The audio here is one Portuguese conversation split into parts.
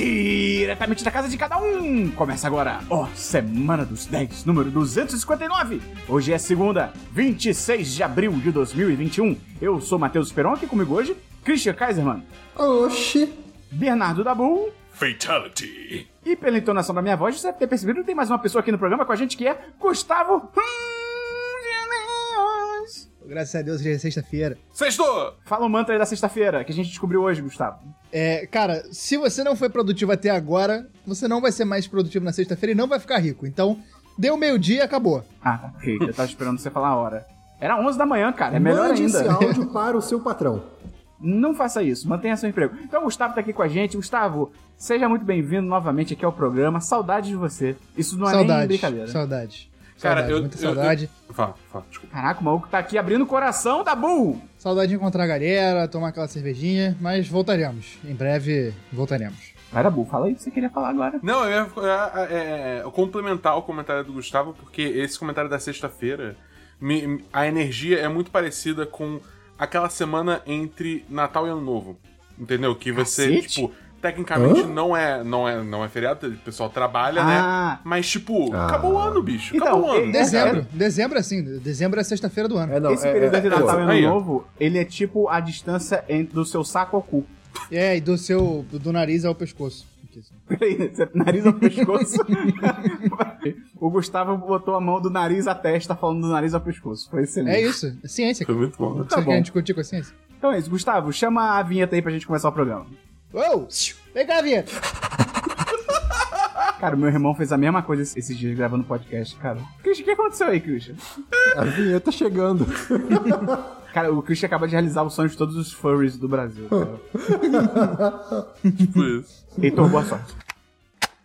Diretamente da casa de cada um! Começa agora, ó, Semana dos 10, número 259. Hoje é segunda, 26 de abril de 2021. Eu sou Matheus Peron, aqui comigo hoje, Christian Kaiserman, Oxi. Bernardo Dabu Fatality. e pela entonação da minha voz, você deve ter percebido que tem mais uma pessoa aqui no programa com a gente que é Gustavo Angelos. Graças a Deus, hoje é sexta-feira. Sextou! Fala o mantra aí da sexta-feira que a gente descobriu hoje, Gustavo. É, cara, se você não foi produtivo até agora, você não vai ser mais produtivo na sexta-feira e não vai ficar rico. Então, deu meio-dia e acabou. Ah, tá, ok, eu tava esperando você falar a hora. Era 11 da manhã, cara, é melhor Mande ainda. esse áudio para o seu patrão. Não faça isso, mantenha seu emprego. Então o Gustavo tá aqui com a gente. Gustavo, seja muito bem-vindo novamente aqui ao programa. Saudade de você. Isso não é nem saudade. brincadeira. Saudade. Cara, Saudade, eu. muita eu- saudade. eu- Fala, fala, desculpa. Caraca, o maluco tá aqui abrindo o coração da Bull. Saudade de encontrar a galera, tomar aquela cervejinha, mas voltaremos. Em breve voltaremos. Vai da Bull, fala aí o que você queria falar agora. Não, eu ia é, é, é, complementar o comentário do Gustavo, porque esse comentário da sexta-feira, a energia é muito parecida com aquela semana entre Natal e Ano Novo. Entendeu? Que você, Cacete. tipo, tecnicamente Hã? não é, não, é, não é feriado, o pessoal trabalha, Ah. né? Mas, tipo, Ah. acabou o ano, bicho. Então, acabou o ano. é- Dezembro. Dezembro é assim. Dezembro é sexta-feira do ano. É, não, Esse é- período é- é- Natal Ano aí, ó. Novo, ele é tipo a distância entre do seu saco ao cu. É, e do seu. do, do nariz ao pescoço. Peraí, nariz ao pescoço. o Gustavo botou a mão do nariz à testa, falando do nariz ao pescoço. Foi excelente. É isso. É ciência. Foi muito bom. Tá bom. querem discutir com a ciência? Então é isso, Gustavo, chama a vinheta aí pra gente começar o programa. Uou! Vem cá, vinheta! Cara, meu irmão fez a mesma coisa esses dias gravando podcast, cara. Christian, o que aconteceu aí, Christian? A vinheta chegando. Cara, o Christian acaba de realizar o sonho de todos os furries do Brasil. Tipo isso. Heitor, boa sorte.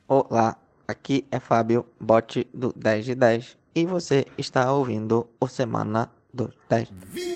Olá, aqui é Fábio, bot do 10 de 10, e você está ouvindo o Semana dos 10. Vamos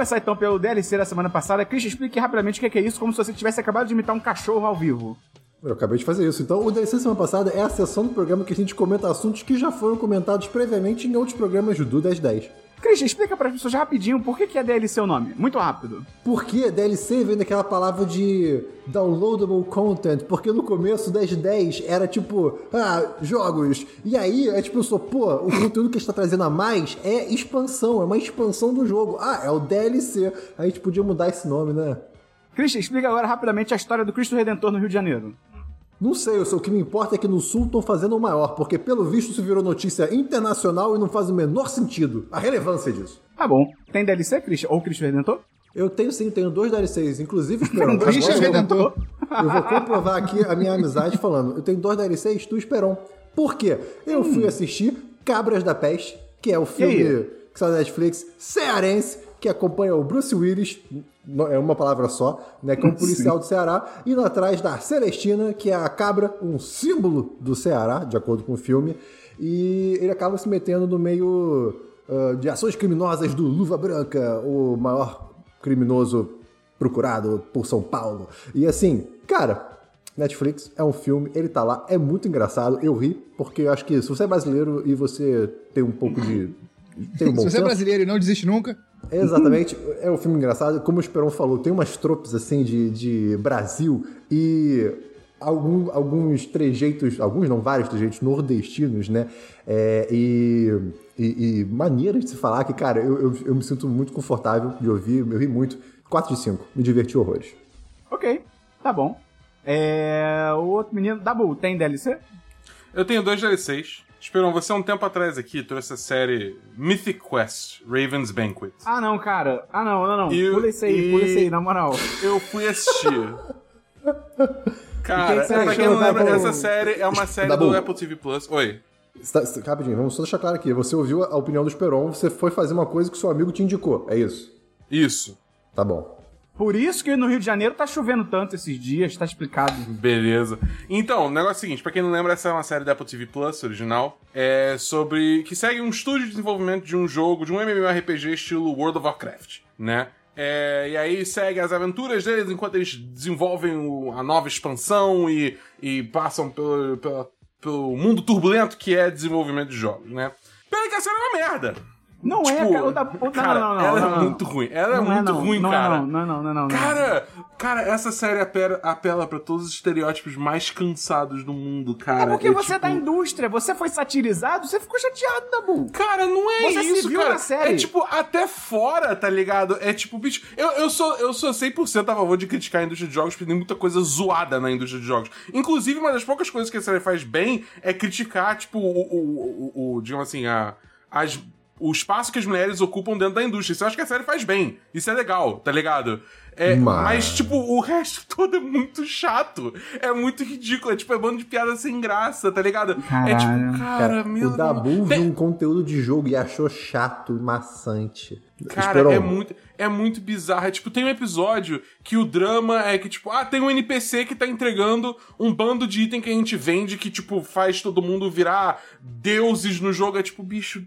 começar então pelo DLC da semana passada. Christian, explique rapidamente o que é isso, como se você tivesse acabado de imitar um cachorro ao vivo. Eu acabei de fazer isso. Então, o DLC semana passada é a sessão do programa que a gente comenta assuntos que já foram comentados previamente em outros programas do 1010. Christian, explica para as pessoas rapidinho por que, que é DLC o nome. Muito rápido. Porque DLC vem daquela palavra de downloadable content, porque no começo o 1010 era tipo, ah, jogos. E aí é tipo, eu sou, pô, o conteúdo que a gente tá trazendo a mais é expansão, é uma expansão do jogo. Ah, é o DLC. A gente podia mudar esse nome, né? Christian, explica agora rapidamente a história do Cristo Redentor no Rio de Janeiro. Não sei, eu sei, o que me importa é que no Sul estão fazendo o maior, porque pelo visto isso virou notícia internacional e não faz o menor sentido. A relevância disso. Tá bom. Tem DLC, Christian? Ou Cristo Redentor? Eu tenho sim, tenho dois DLCs, inclusive Esperon. Christian Redentor. Eu vou comprovar aqui a minha amizade falando. Eu tenho dois DLCs do Esperon. Por quê? Eu fui assistir Cabras da Peste, que é o filme que saiu da Netflix, cearense, que acompanha o Bruce Willis, é uma palavra só, né, que é um policial do Ceará, indo atrás da Celestina, que é a cabra, um símbolo do Ceará, de acordo com o filme, e ele acaba se metendo no meio ah, de ações criminosas do Luva Branca, o maior criminoso procurado por São Paulo. E assim, cara, Netflix é um filme, ele tá lá, é muito engraçado, eu ri, porque eu acho que se você é brasileiro e você tem um pouco de. Tem um bom Se você é brasileiro e não desiste nunca, Exatamente, é um filme engraçado. Como o Esperon falou, tem umas tropes assim de, de Brasil e algum- alguns trejeitos, alguns não, vários trejeitos nordestinos, né? É, e, e, e maneiras de se falar que, cara, eu, eu, eu me sinto muito confortável de ouvir, eu ri muito. 4 de 5, me diverti horrores. Ok, tá bom. É. O outro menino. Dabu, tem DLC? Eu tenho dois DLCs. Esperão, você há um tempo atrás aqui trouxe a série Mythic Quest, Raven's Banquet. Ah, não, cara. Ah, não, não, não. E- Pula isso aí, e- pula isso aí, na moral. Eu fui assistir. Cara, que você pra quem não lembra, Dabu? essa série é uma série Dabu. do Apple TV Plus. Oi. Tá- tá- Rapidinho, vamos só deixar claro aqui. Você ouviu a opinião do Esperon, você foi fazer uma coisa que seu amigo te indicou, é isso? Isso. Tá bom. Por isso que no Rio de Janeiro tá chovendo tanto esses dias, tá explicado. Beleza. Então, o negócio é o seguinte, pra quem não lembra, essa é uma série da Apple TV Plus original. É sobre. que segue um estúdio de desenvolvimento de um jogo, de um MMORPG estilo World of Warcraft, né? É, e aí segue as aventuras deles enquanto eles desenvolvem o- a nova expansão e, e passam pelo, pela- pelo mundo turbulento que é desenvolvimento de jogos, né? Pena que a série é uma merda. Não é, Tipo, cara. o da- o- não, cara, não, não, ela não, é não. muito ruim. Ela é Não muito ruim, cara. Não, não, não, não, não. Cara, cara, essa série apela, apela pra todos os estereótipos mais cansados do mundo, cara. É porque você é tipo- da indústria, você foi satirizado, você ficou chateado, Dabu. Cara, não é Você se isso, viu cara. na série. É tipo, até fora, tá ligado? É tipo, bicho. Eu, eu, sou, eu sou 100% a favor de criticar a indústria de jogos, porque tem muita coisa zoada na indústria de jogos. Inclusive, uma das poucas coisas que a série faz bem é criticar, tipo, o, o, o, o digamos assim, a, as, o espaço que as mulheres ocupam dentro da indústria. Isso eu acho que a série faz bem. Isso é legal, tá ligado? É, Mas- mas... tipo, o resto todo é muito chato. É muito ridículo. É tipo, é bando de piada sem graça, tá ligado? É Caralho. tipo, cara, Cara, meu o Dabu Deus. viu um conteúdo de jogo e achou chato, maçante. Cara, é muito, é muito bizarro. É, tipo, tem um episódio que o drama é que, tipo, ah, tem um NPC que tá entregando um bando de item que a gente vende que, tipo, faz todo mundo virar deuses no jogo. É tipo, bicho,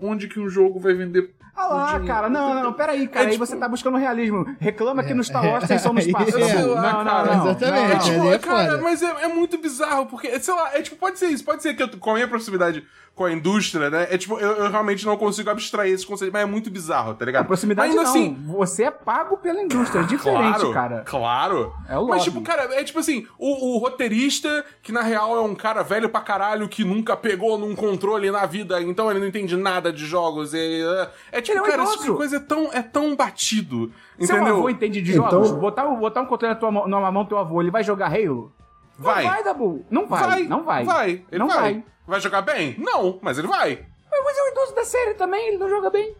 onde que um jogo vai vender? Ah lá, cara, não, não, peraí, cara, É aí tipo- você tá buscando realismo. Reclama que no Star Wars tem só no espaço. É, Não, não, não, cara, não, exatamente. não, É tipo, é cara, mas é, é muito bizarro, porque, sei lá, é tipo, pode ser isso, pode ser que eu, com a minha proximidade com a indústria, né? É tipo, eu, eu realmente não consigo abstrair esse conceito, mas é muito bizarro, tá ligado? A proximidade Ainda não, assim, você é pago pela indústria, é diferente, claro, cara. Claro. É o Mas, lobby. tipo, cara, é tipo assim, o, o roteirista, que na real é um cara velho pra caralho, que nunca pegou num controle na vida, então ele não entende nada de jogos. Ele, é, é tipo, Ele é um cara, esse tipo de coisa é tão, é tão batido. Seu Entendeu? avô entende de Então- jogos? Botar, um- botar um controle na tua mão, na mão do teu avô, ele vai jogar Halo? Vai. Não vai, Dabu. Não vai, não vai. Vai. Ele não vai. vai. Vai jogar bem? Não, mas ele vai. Mas é o idoso da série também, ele não joga bem.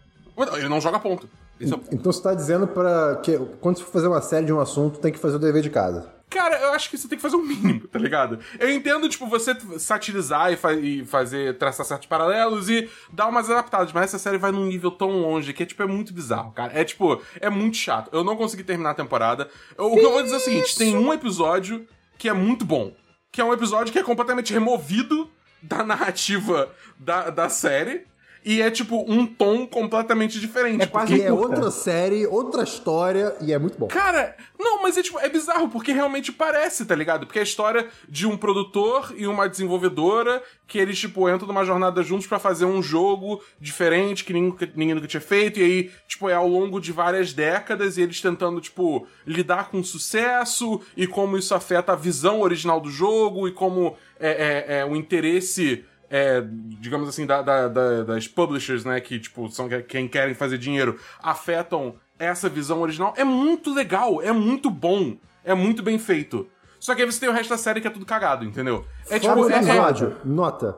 Ele não joga ponto. Esse é o Então você tá dizendo pra que quando você for fazer uma série de um assunto, tem que fazer o dever de casa. Cara, eu acho que você tem que fazer o mínimo, tá ligado? Eu entendo, tipo, você satirizar e, fa- e fazer, traçar certos paralelos e dar umas adaptadas, mas essa série vai num nível tão longe que é, tipo, é muito bizarro, cara. É, tipo, é muito chato. Eu não consegui terminar a temporada. Eu- o que eu vou dizer é o seguinte, tem um episódio que é muito bom, que é um episódio que é completamente removido da narrativa da, da série e é, tipo, um tom completamente diferente. É quase Que um é curta. outra série, outra história e é muito bom. Cara, não, mas é tipo, é bizarro, porque realmente parece, tá ligado? Porque é a história de um produtor e uma desenvolvedora que eles, tipo, entram numa jornada juntos pra fazer um jogo diferente que ninguém, nunca- ninguém nunca tinha feito, e aí, tipo, é ao longo de várias décadas e eles tentando, tipo, lidar com o sucesso e como isso afeta a visão original do jogo e como é, é, é o interesse é, digamos assim, da- da- da- das publishers, né, que, tipo, são quem querem fazer dinheiro, afetam essa visão original, é muito legal, é muito bom, é muito bem feito. Só que aí você tem o resto da série que é tudo cagado, entendeu? É Fora tipo, o é, é, episódio, nota.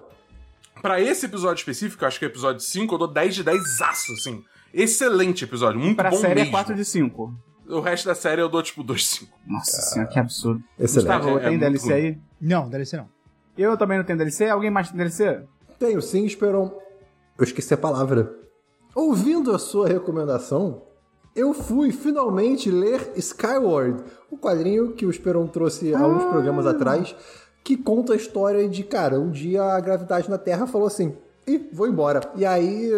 pra esse episódio específico, eu acho que é o episódio 5, eu dou 10 de 10 aço, assim. Excelente episódio, muito Pra bom série mesmo. é 4 de 5. O resto da série eu dou, tipo, 2 de 5. Nossa senhora, que absurdo. Excelente. Gustavo, É- é tem DLC ruim. aí? Não, DLC não. Eu também não tenho DLC. Alguém mais tem DLC? Tenho sim, Esperon. Eu esqueci a palavra. Ouvindo a sua recomendação, eu fui finalmente ler Skyward, o quadrinho que o Esperon trouxe há uns programas atrás, que conta a história de, cara, um dia a gravidade na Terra falou assim: ih, vou embora. E aí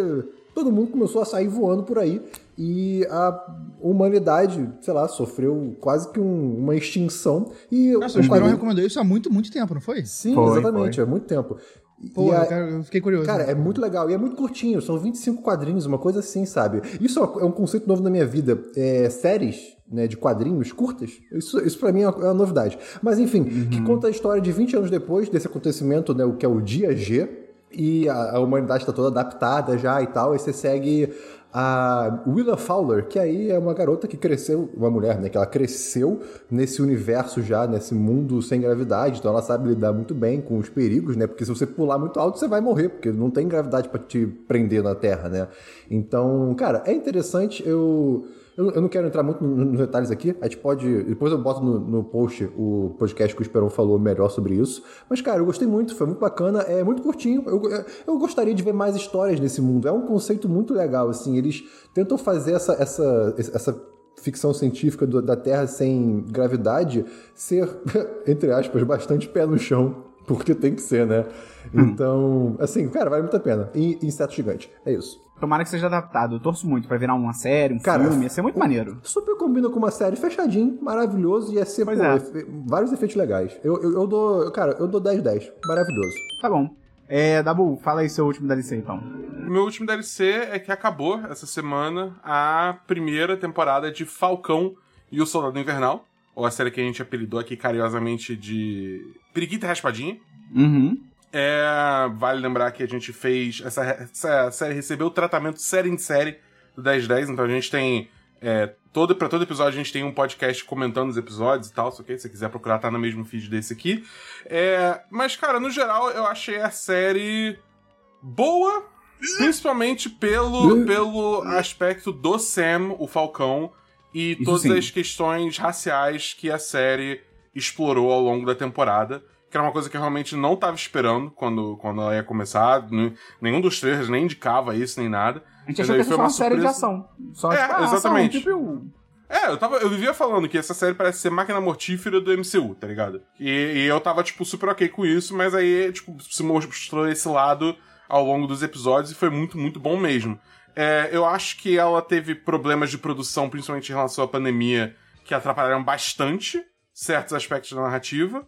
todo mundo começou a sair voando por aí e a humanidade, sei lá, sofreu quase que um- uma extinção. E Nossa, o o Esperão quadrinho- recomendou isso há muito, muito tempo, não foi? Sim, Foi, exatamente, foi. é muito tempo. E- Pô, eu, a- eu fiquei curioso. Cara, é muito legal. E é muito curtinho, são 25 quadrinhos, uma coisa assim, sabe? Isso é é um conceito novo na minha vida. É, séries né, de quadrinhos curtas, isso, isso pra mim é uma, é uma novidade. Mas enfim, que conta a história de 20 anos depois desse acontecimento, né, o que é o dia G, e a, a humanidade está toda adaptada já e tal, e você segue a Willa Fowler, que aí é uma garota que cresceu, uma mulher, né, que ela cresceu nesse universo já, nesse mundo sem gravidade, então ela sabe lidar muito bem com os perigos, né, porque se você pular muito alto você vai morrer, porque não tem gravidade para te prender na Terra, né. Então, cara, é interessante, eu... Eu, eu não quero entrar muito no- nos detalhes aqui. A gente pode. Depois eu boto no, no post o podcast que o Esperon falou melhor sobre isso. Mas, cara, eu gostei muito, foi muito bacana. É muito curtinho. Eu, eu gostaria de ver mais histórias nesse mundo. É um conceito muito legal, assim. Eles tentam fazer essa, essa, essa ficção científica do- da Terra sem gravidade ser, entre aspas, bastante pé no chão. Porque tem que ser, né? Então, assim, cara, vale muito a pena. E Inseto Gigante. É isso. Tomara que seja adaptado. Eu torço muito pra virar uma série, um Cara, filme, ia ser muito o- maneiro. Super combina com uma série fechadinho, maravilhoso, e ia ser, pô, é. efe- vários efeitos legais. Eu, eu, eu dou, cara, eu dou 10-10. Maravilhoso. Tá bom. É, Dabu, fala aí seu último DLC então. Meu último DLC é que acabou essa semana a primeira temporada de Falcão e o Soldado Invernal, ou a série que a gente apelidou aqui carinhosamente de Periquita Raspadinha. Uhum. É, vale lembrar que a gente fez. Essa, essa série recebeu o tratamento série em série do 1010, então a gente tem. É, todo, pra todo episódio a gente tem um podcast comentando os episódios e tal, que se você quiser procurar, tá no mesmo feed desse aqui. É, mas, cara, no geral, eu achei a série boa, principalmente pelo, pelo aspecto do Sam, o Falcão, e todas as questões raciais que a série explorou ao longo da temporada. Que era uma coisa que eu realmente não tava esperando quando, quando ela ia começar. Nenhum dos trailers nem indicava isso, nem nada. A gente achou que foi uma uma série de ação. Só É, tipo, ah, exatamente. Ação, tipo, É, eu tava. Eu vivia falando que essa série parece ser máquina mortífera do MCU, tá ligado? E, e eu tava, tipo, super ok com isso, mas aí, tipo, se mostrou esse lado ao longo dos episódios e foi muito, muito bom mesmo. É, eu acho que ela teve problemas de produção, principalmente em relação à pandemia, que atrapalharam bastante certos aspectos da narrativa.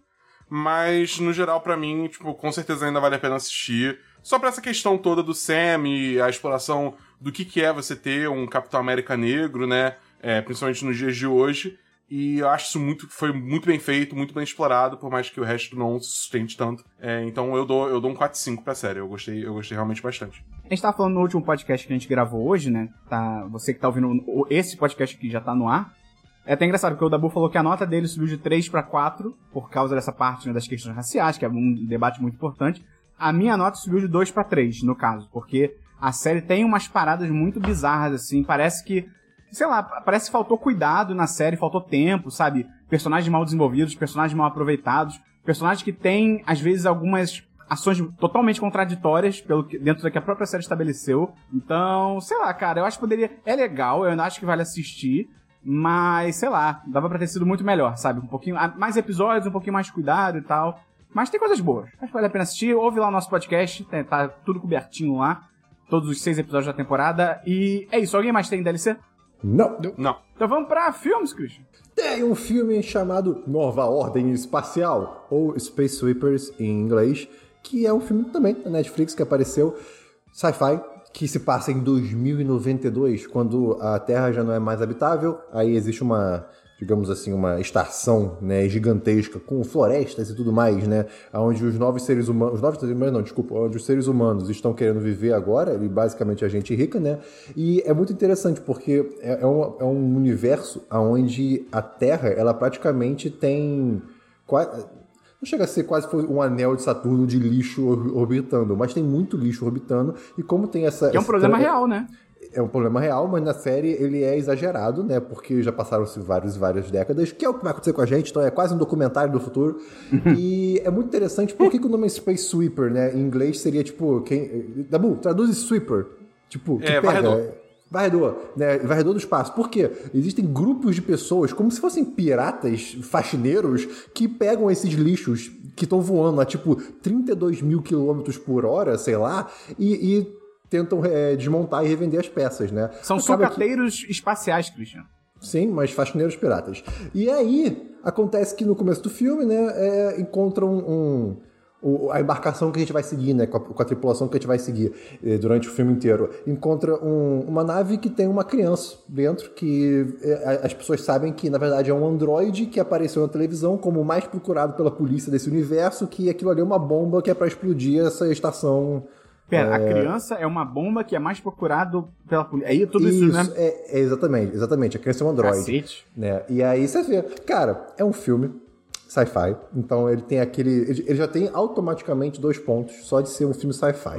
Mas, no geral, pra mim, tipo, com certeza ainda vale a pena assistir. Só pra essa questão toda do Sam e a exploração do que, que é você ter um Capitão América negro, né? É, principalmente nos dias de hoje. E eu acho isso muito, foi muito bem feito, muito bem explorado, por mais que o resto não se sustente tanto. É, então eu dou, eu dou um 4-5 pra série. Eu gostei, eu gostei realmente bastante. A gente tava falando no último podcast que a gente gravou hoje, né? Tá, você que tá ouvindo esse podcast aqui já tá no ar. É até engraçado, porque o Dabu falou que a nota dele subiu de 3 pra 4 por causa dessa parte né, das questões raciais, que é um debate muito importante. A minha nota subiu de 2 pra 3, no caso, porque a série tem umas paradas muito bizarras, assim. Parece que, sei lá, parece que faltou cuidado na série, faltou tempo, sabe? Personagens mal desenvolvidos, personagens mal aproveitados, personagens que têm, às vezes, algumas ações totalmente contraditórias pelo que, dentro do que a própria série estabeleceu. Então, sei lá, cara, eu acho que poderia. É legal, eu ainda acho que vale assistir. Mas, sei lá, dava pra ter sido muito melhor, sabe? Um pouquinho. Mais episódios, um pouquinho mais cuidado e tal. Mas tem coisas boas. Acho que vale a pena assistir. Ouve lá o nosso podcast, tá, tá tudo cobertinho lá. Todos os seis episódios da temporada. E é isso. Alguém mais tem DLC? Não. Não. Então vamos pra filmes, Christian. Tem um filme chamado Nova Ordem Espacial, ou Space Sweepers em inglês, que é um filme também da Netflix que apareceu, sci-fi, que se passa em 2092, quando a Terra já não é mais habitável, aí existe uma, digamos assim, uma estação né, gigantesca com florestas e tudo mais, né, onde os novos seres humanos, os novos seres humanos não, desculpa, onde os seres humanos estão querendo viver agora, e basicamente a gente rica, né, e é muito interessante porque é, é um, é um universo onde a Terra, ela praticamente tem qua- não chega a ser quase foi um anel de Saturno de lixo or- orbitando, mas tem muito lixo orbitando. E como tem essa. Que é um problema tra- real, né? É um problema real, mas na série ele é exagerado, né? Porque já passaram-se várias e várias décadas, que é o que vai acontecer com a gente, então é quase um documentário do futuro. e é muito interessante, por que, que o nome é Space Sweeper, né? Em inglês seria tipo. Quem... Dabu, traduz sweeper. Tipo, que É, pega. varredor. Varredor, né? Varredor do espaço. Por quê? Existem grupos de pessoas, como se fossem piratas, faxineiros, que pegam esses lixos que estão voando a tipo 32 mil quilômetros por hora, sei lá, e, e tentam é, desmontar e revender as peças, né? São Acaba que- sucateiros espaciais, Christian. Sim, mas faxineiros piratas. E aí, acontece que no começo do filme, né, é, encontram um, o- a embarcação que a gente vai seguir, né, com a, com a tripulação que a gente vai seguir eh, durante o filme inteiro. Encontra um- uma nave que tem uma criança dentro, que eh, as pessoas sabem que, na verdade, é um androide que apareceu na televisão como o mais procurado pela polícia desse universo, que aquilo ali é uma bomba que é pra explodir essa estação... Pera, a criança é uma bomba que é mais procurado pela polícia. Aí tudo isso, né? é, é exatamente, exatamente. A criança é um androide. Cacete. né? E aí você vê, cara, é um filme sci-fi, então ele tem aquele, ele ele já tem automaticamente dois pontos só de ser um filme sci-fi,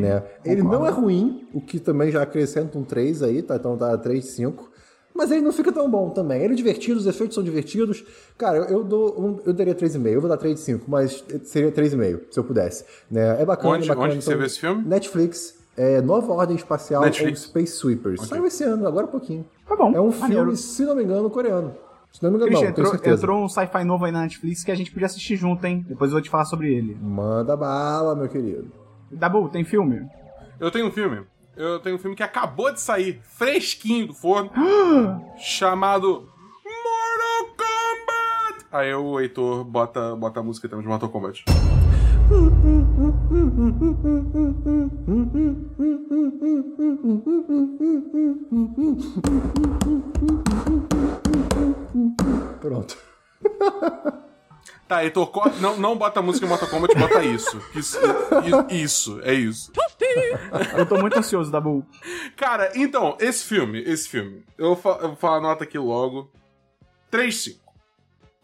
né? Ele Concordo. não é ruim, o que também já acrescenta um 3 aí, tá? Então tá 3 de 5. Mas ele não fica tão bom também. Ele é divertido, os efeitos são divertidos. Cara, eu, eu dou um, eu daria 3,5. Eu vou dar 3 de 5, mas seria 3,5, se eu pudesse. Né? É bacana, Onde- é bacana. onde que você viu esse filme? Netflix. É Nova Ordem Espacial Netflix. ou Space Sweepers. Saiu esse ano, agora há pouquinho. Tá bom. É um filme, se não me engano, coreano. Se não me engano, Christian, não, entrou, certeza. entrou um sci-fi novo aí na Netflix que a gente podia assistir junto, hein? Depois eu vou te falar sobre ele. Manda bala, meu querido. Dabu, tem filme? Eu tenho um filme. eu tenho um filme que acabou de sair, fresquinho do forno, chamado Mortal Kombat! Aí o Heitor bota, bota a música e temos Mortal Kombat. Pronto. Tá, Heitor, não, não bota a música em Mortal Kombat, bota isso. Isso, isso, é isso. Eu tô muito ansioso, Dabu. Cara, então, esse filme, esse filme, eu vou, eu vou falar a nota aqui logo. 3-5.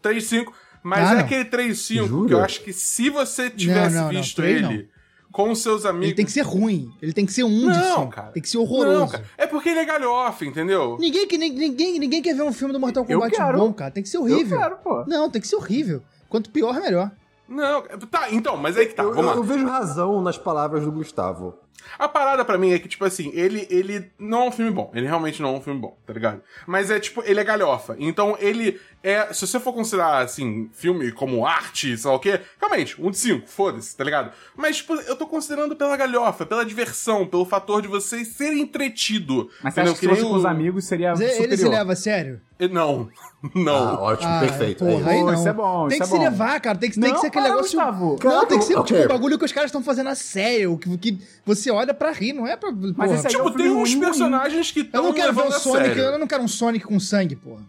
3-5, mas Ah, é não. aquele 3-5 Jura? que eu acho que se você tivesse não, não, visto ele com seus amigos. Ele tem que ser ruim. Ele tem que ser um de Não, cara. Tem que ser horroroso. Não, cara. É porque ele é galhofa, entendeu? Ninguém, que- ninguém, ninguém quer ver um filme do Mortal Eu Kombat quero. bom, cara. Tem que ser horrível. Eu quero, pô. Não, tem que ser horrível. Quanto pior, melhor. Não, tá, então, mas aí que tá, eu, vamos eu- eu vejo razão nas palavras do Gustavo. A parada pra mim é que, tipo assim, ele, ele não é um filme bom. Ele realmente não é um filme bom, tá ligado? Mas é, tipo, ele é galhofa. Então, ele é... Se você for considerar, assim, filme como arte, sei lá o quê, realmente, um de cinco, foda-se, tá ligado? Mas, tipo, eu tô considerando pela galhofa, pela diversão, pelo fator de você ser entretido. Mas você acha que se fosse com os amigos seria ele superior? se leva a sério? Não, não. Ah, ótimo, Ah, perfeito. Porra, isso. aí não. isso é bom, Tem isso que é se bom. levar, cara. Tem que, tem Não, que ser aquele para, negócio. Gustavo. Não, tem que ser Ok. tipo um bagulho que os caras estão fazendo a sério. Que, que você olha pra rir, não é pra. Mas porra. esse aí é Tipo, um filme tem uns ruim, personagens que Eu estão não quero ver o levando a Sonic, sério. eu não quero um Sonic com sangue, porra.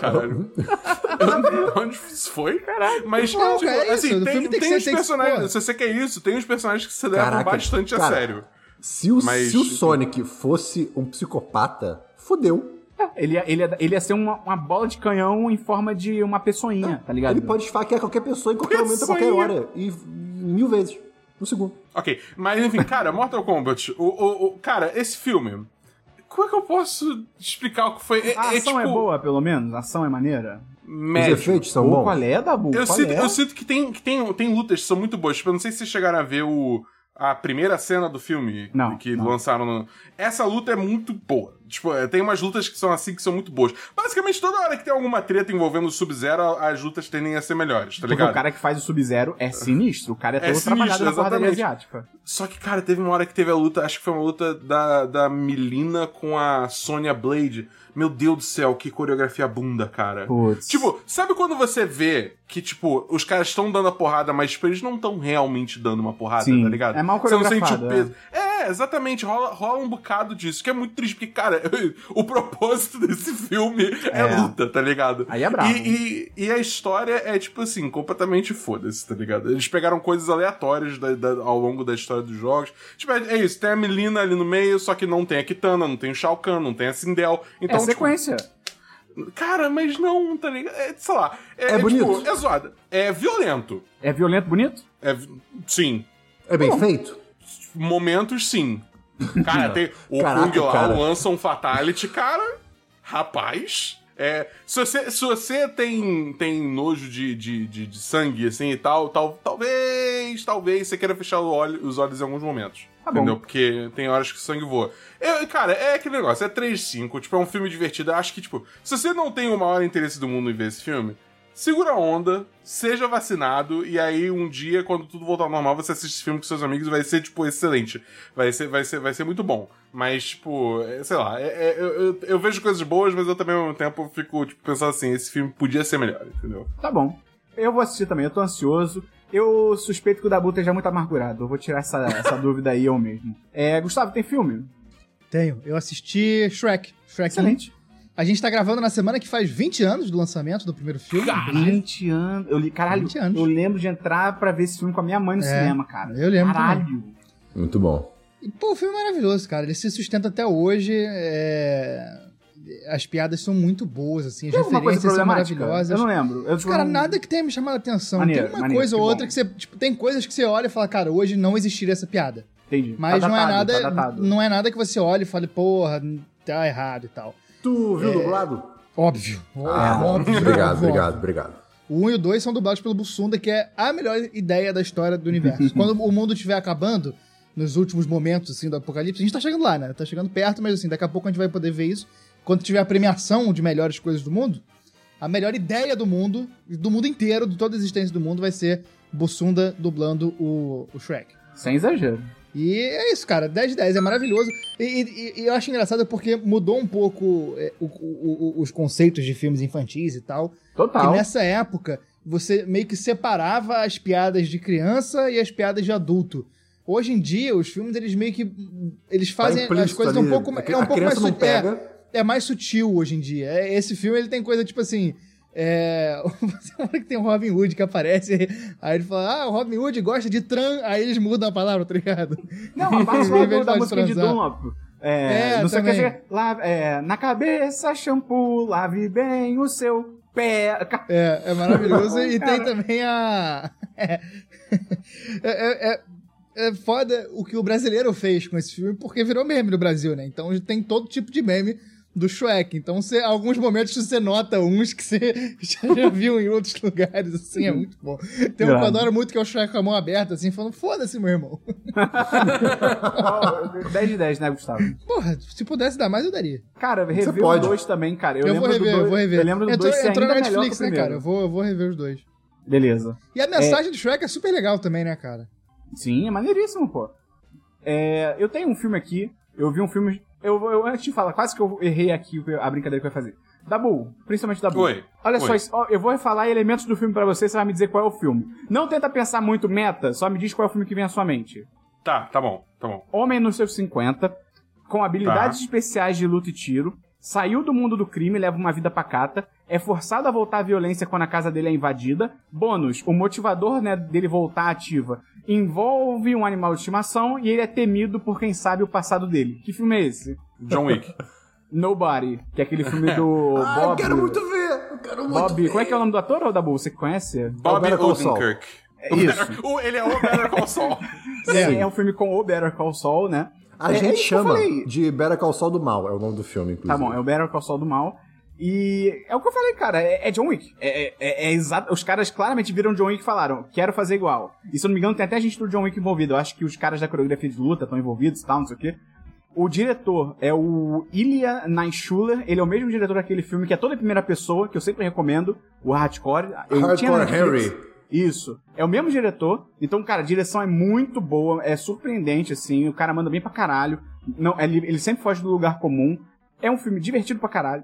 Caralho. Onde isso foi? Caralho. Mas, Não, tipo, é assim, tem, tem que tem uns que- personagens. pô. Se você quer isso, tem uns personagens que se levam Caraca, bastante a cara. sério. Se o, Mas- se o Sonic fosse um psicopata, fodeu. Ele ia, ele, ia, ele ia ser uma, uma bola de canhão em forma de uma pessoinha, tá ligado? Ele pode esfaquear qualquer pessoa em qualquer momento, a qualquer Pessoinha. hora. E mil vezes. Um segundo. Ok, mas enfim, cara, Mortal Kombat, o, o, o- cara, esse filme. Como é que eu posso explicar o que foi? É, A é, ação tipo, é boa, pelo menos? A ação é maneira? médio. Os efeitos são Pô, bons. qual é, Dabu? Eu Qual sinto, é? eu sinto que, tem, que tem, tem lutas que são muito boas. Tipo, eu não sei se vocês chegaram a ver o, a primeira cena do filme Não, que não. lançaram. No... Essa luta é muito boa. Tipo, é, tem umas lutas que são assim que são muito boas. Basicamente, toda hora que tem alguma treta envolvendo o Sub-Zero, as lutas tendem a ser melhores, tá Porque ligado? o cara que faz o Sub-Zero é sinistro. O cara é É todo sinistro, trabalhado na porradaria asiática. Só que, cara, teve uma hora que teve a luta, acho que foi uma luta da, da Milina com a Sonya Blade. Meu Deus do céu, que coreografia bunda, cara. Putz. Tipo, sabe quando você vê que, tipo, os caras estão dando a porrada, mas tipo, eles não estão realmente dando uma porrada, Sim, tá ligado? é mal Você não sente coreografado, o peso. É, exatamente, rola, rola um bocado disso, que é muito triste, porque, cara, o propósito desse filme é, É. luta, tá ligado? Aí é brabo. E, e, e a história é, tipo assim, completamente foda-se, tá ligado? Eles pegaram coisas aleatórias da- da- ao longo da história dos jogos. Tipo, é, é isso, tem a Melina ali no meio, só que não tem a Kitana, não tem o Shao Kahn, não tem a Sindel. Então, é tipo, sequência. Cara, mas não, tá ligado? É, sei lá. É, É é, bonito. Tipo, é zoado. É violento. É violento, bonito? É, sim. É bem feito? Momentos, sim. Cara, tem. O Caraca, Kung lá cara. lança um Fatality, cara. Rapaz. É, se você, se você tem, tem nojo de, de, de, de sangue, assim, e tal, tal, talvez, talvez você queira fechar o olho- os olhos em alguns momentos. Tá bom. entendeu? Porque tem horas que o sangue voa. Eu, cara, é aquele negócio, é 3-5, tipo, é um filme divertido. Eu acho que, tipo, se você não tem o maior interesse do mundo em ver esse filme, segura a onda, seja vacinado, e aí um dia, quando tudo voltar ao normal, você assiste esse filme com seus amigos e vai ser, tipo, excelente. Vai ser, vai ser, vai ser muito bom. Mas, tipo, é, sei lá, é- é- eu, eu, eu vejo coisas boas, mas eu também, ao mesmo tempo, fico, tipo, pensando assim, esse filme podia ser melhor, entendeu? Tá bom. Eu vou assistir também, eu tô ansioso. Eu suspeito que o Dabu esteja muito amargurado. Eu vou tirar essa, essa dúvida aí eu mesmo. É, Gustavo, tem filme? Tenho. Eu assisti Shrek. Shrek Excelente. 1. A gente tá gravando na semana que faz 20 anos do lançamento do primeiro filme. inclusive. 20 anos. Eu li, caralho, 20 anos. eu lembro de entrar pra ver esse filme com a minha mãe no É, cinema, cara. eu lembro Caralho. Muito bom. E, pô, o filme é maravilhoso, cara. Ele se sustenta até hoje. é, As piadas são muito boas, assim. As Tem alguma coisa referências são maravilhosas. Eu não lembro. Eu, Cara, não- nada que tenha me chamado a atenção. Maneiro, tem uma maneiro, coisa ou outra bom. que você. Tipo, tem coisas que você olha e fala, cara, hoje não existiria essa piada. Entendi. Mas Tá não é datado, nada. Tá datado. não é nada que você olhe e fale, porra, tá errado e tal. Tu viu dublado? Óbvio. Ah, óbvio. obrigado, óbvio. obrigado, obrigado. O 1 e o 2 são dublados pelo Bussunda, que é a melhor ideia da história do universo. Quando o mundo estiver acabando, nos últimos momentos assim, do apocalipse, a gente tá chegando lá, né? Tá chegando perto, mas assim, daqui a pouco a gente vai poder ver isso. Quando tiver a premiação de melhores coisas do mundo, a melhor ideia do mundo, do mundo inteiro, de toda a existência do mundo, vai ser Bussunda dublando o, o Shrek. Sem exagero. E é isso, cara. 10 de 10, é maravilhoso. E, e- e eu acho engraçado porque mudou um pouco é, o- o- o- os conceitos de filmes infantis e tal. Total. Que nessa época você meio que separava as piadas de criança e as piadas de adulto. Hoje em dia, os filmes, eles meio que. Eles fazem as Tá implícito coisas um ali. pouco, A é um pouco mais não sutil. é, pega. é mais sutil hoje em dia. É, Esse filme ele tem coisa tipo assim. É. Você fala que tem o Robin Hood que aparece, aí ele fala: Ah, o Robin Hood gosta de tran. Aí eles mudam a palavra, tá ligado? Não, a parte vez do- da música de. Dunlop. É, É, não sei o que dizer. Lave- é, na cabeça, shampoo, lave bem o seu pé. É, é maravilhoso. e tem também a. É, é, é, é foda o que o brasileiro fez com esse filme, porque virou meme no Brasil, né? Então tem todo tipo de meme do Shrek. Então, você, alguns momentos você nota uns que você já, já viu em outros lugares, assim, é muito bom. Tem um que eu adoro muito que é o Shrek com a mão aberta, assim, falando: foda-se, meu irmão. Ó, 10 de 10, né, Gustavo? Porra, se pudesse dar mais, eu daria. Cara, rever o pode. 2 também, cara. Eu, Eu, lembro vou rever, do dois, eu vou rever. Eu lembro do entrou 2 ser entrou na Netflix, né, cara? Eu vou, eu vou rever os dois. Beleza. E a mensagem do Shrek é super legal também, né, cara? Sim, é maneiríssimo, pô. É, eu tenho um filme aqui, eu vi um filme. Eu, eu antes de falar, quase que eu errei aqui a brincadeira que eu ia fazer. Dabu, principalmente Dabu. Oi. Olha Oi. só, eu vou falar elementos do filme pra você, você vai me dizer qual é o filme. Não tenta pensar muito meta, só me diz qual é o filme que vem à sua mente. Tá, tá bom, tá bom. Homem nos seus 50, com habilidades Tá. especiais de luta e tiro, saiu do mundo do crime e leva uma vida pacata, é forçado a voltar à violência quando a casa dele é invadida. Bônus, o motivador né, dele voltar ativa envolve um animal de estimação e ele é temido por quem sabe o passado dele. Que filme é esse? John Wick. Nobody, que é aquele filme do Ah, Bob. eu quero muito ver! Eu quero muito Bob, ver! como é que é o nome do ator ou da Bull? Você que conhece? Bob. Odenkirk. É isso. O- ele é o Better Call Saul. É, é um filme com o Better Call Saul, né? A É- é gente eu chama de Better Call Saul do Mal, é o nome do filme, inclusive. Tá bom, é o Better Call Saul do mal. E é o que eu falei, cara, é, é John Wick. É, é, é- é exato. Os caras claramente viram John Wick e falaram, quero fazer igual. E se eu não me engano, tem até gente do John Wick envolvido. Eu acho que os caras da coreografia de luta estão envolvidos e tal, não sei o quê. O diretor é o Ilya Naishuller. Ele é o mesmo diretor daquele filme que é toda primeira pessoa, que eu sempre recomendo, o Hardcore. Eu Hardcore. Harry. Isso. É o mesmo diretor. Então, cara, a direção é muito boa, é surpreendente, assim. O cara manda bem pra caralho. Não, ele, ele sempre foge do lugar comum. É um filme divertido pra caralho.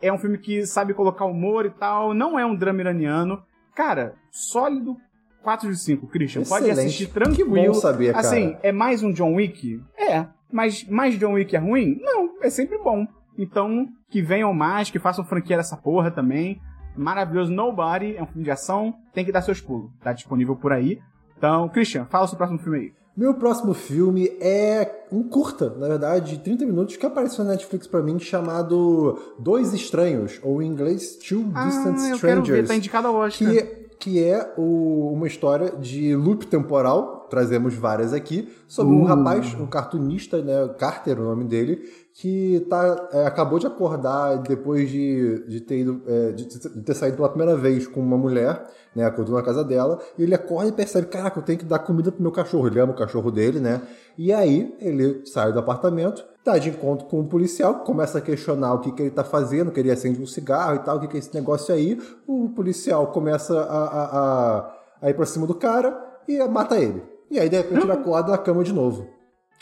É um filme que sabe colocar humor e tal. Não é um drama iraniano. Cara, sólido 4 de 5, Christian. Pode Excelente. assistir Que tranquilo. bom saber, cara. Assim, é mais um John Wick? É. Mas mais John Wick é ruim? Não, é sempre bom. Então, que venham mais, que façam franquia dessa porra também. Maravilhoso. Nobody é um filme de ação, tem que dar seus pulos. Tá disponível por aí. Então, Christian, fala o seu próximo filme aí. Meu próximo filme é um curta, na verdade, de 30 minutos, que apareceu na Netflix pra mim, chamado Dois Estranhos, ou em inglês, Two Distant ah, eu quero ver, Strangers. tá indicado ao Oscar. que, que é o- uma história de loop temporal, trazemos várias aqui, sobre um Uh. rapaz, um cartunista, né, Carter, o nome dele, que tá, é, acabou de acordar depois de, de, ter ido, é, de, de ter saído pela primeira vez com uma mulher, né, acordou na casa dela, e ele acorda e percebe, caraca, eu tenho que dar comida pro meu cachorro, ele ama o cachorro dele, né, e aí ele sai do apartamento, tá de encontro com um policial, começa a questionar o que, que ele tá fazendo, que ele acende um cigarro e tal, o que, que é esse negócio aí. O policial começa a, a, a, a ir pra cima do cara e mata ele. E aí, de repente, ele acorda na cama de novo.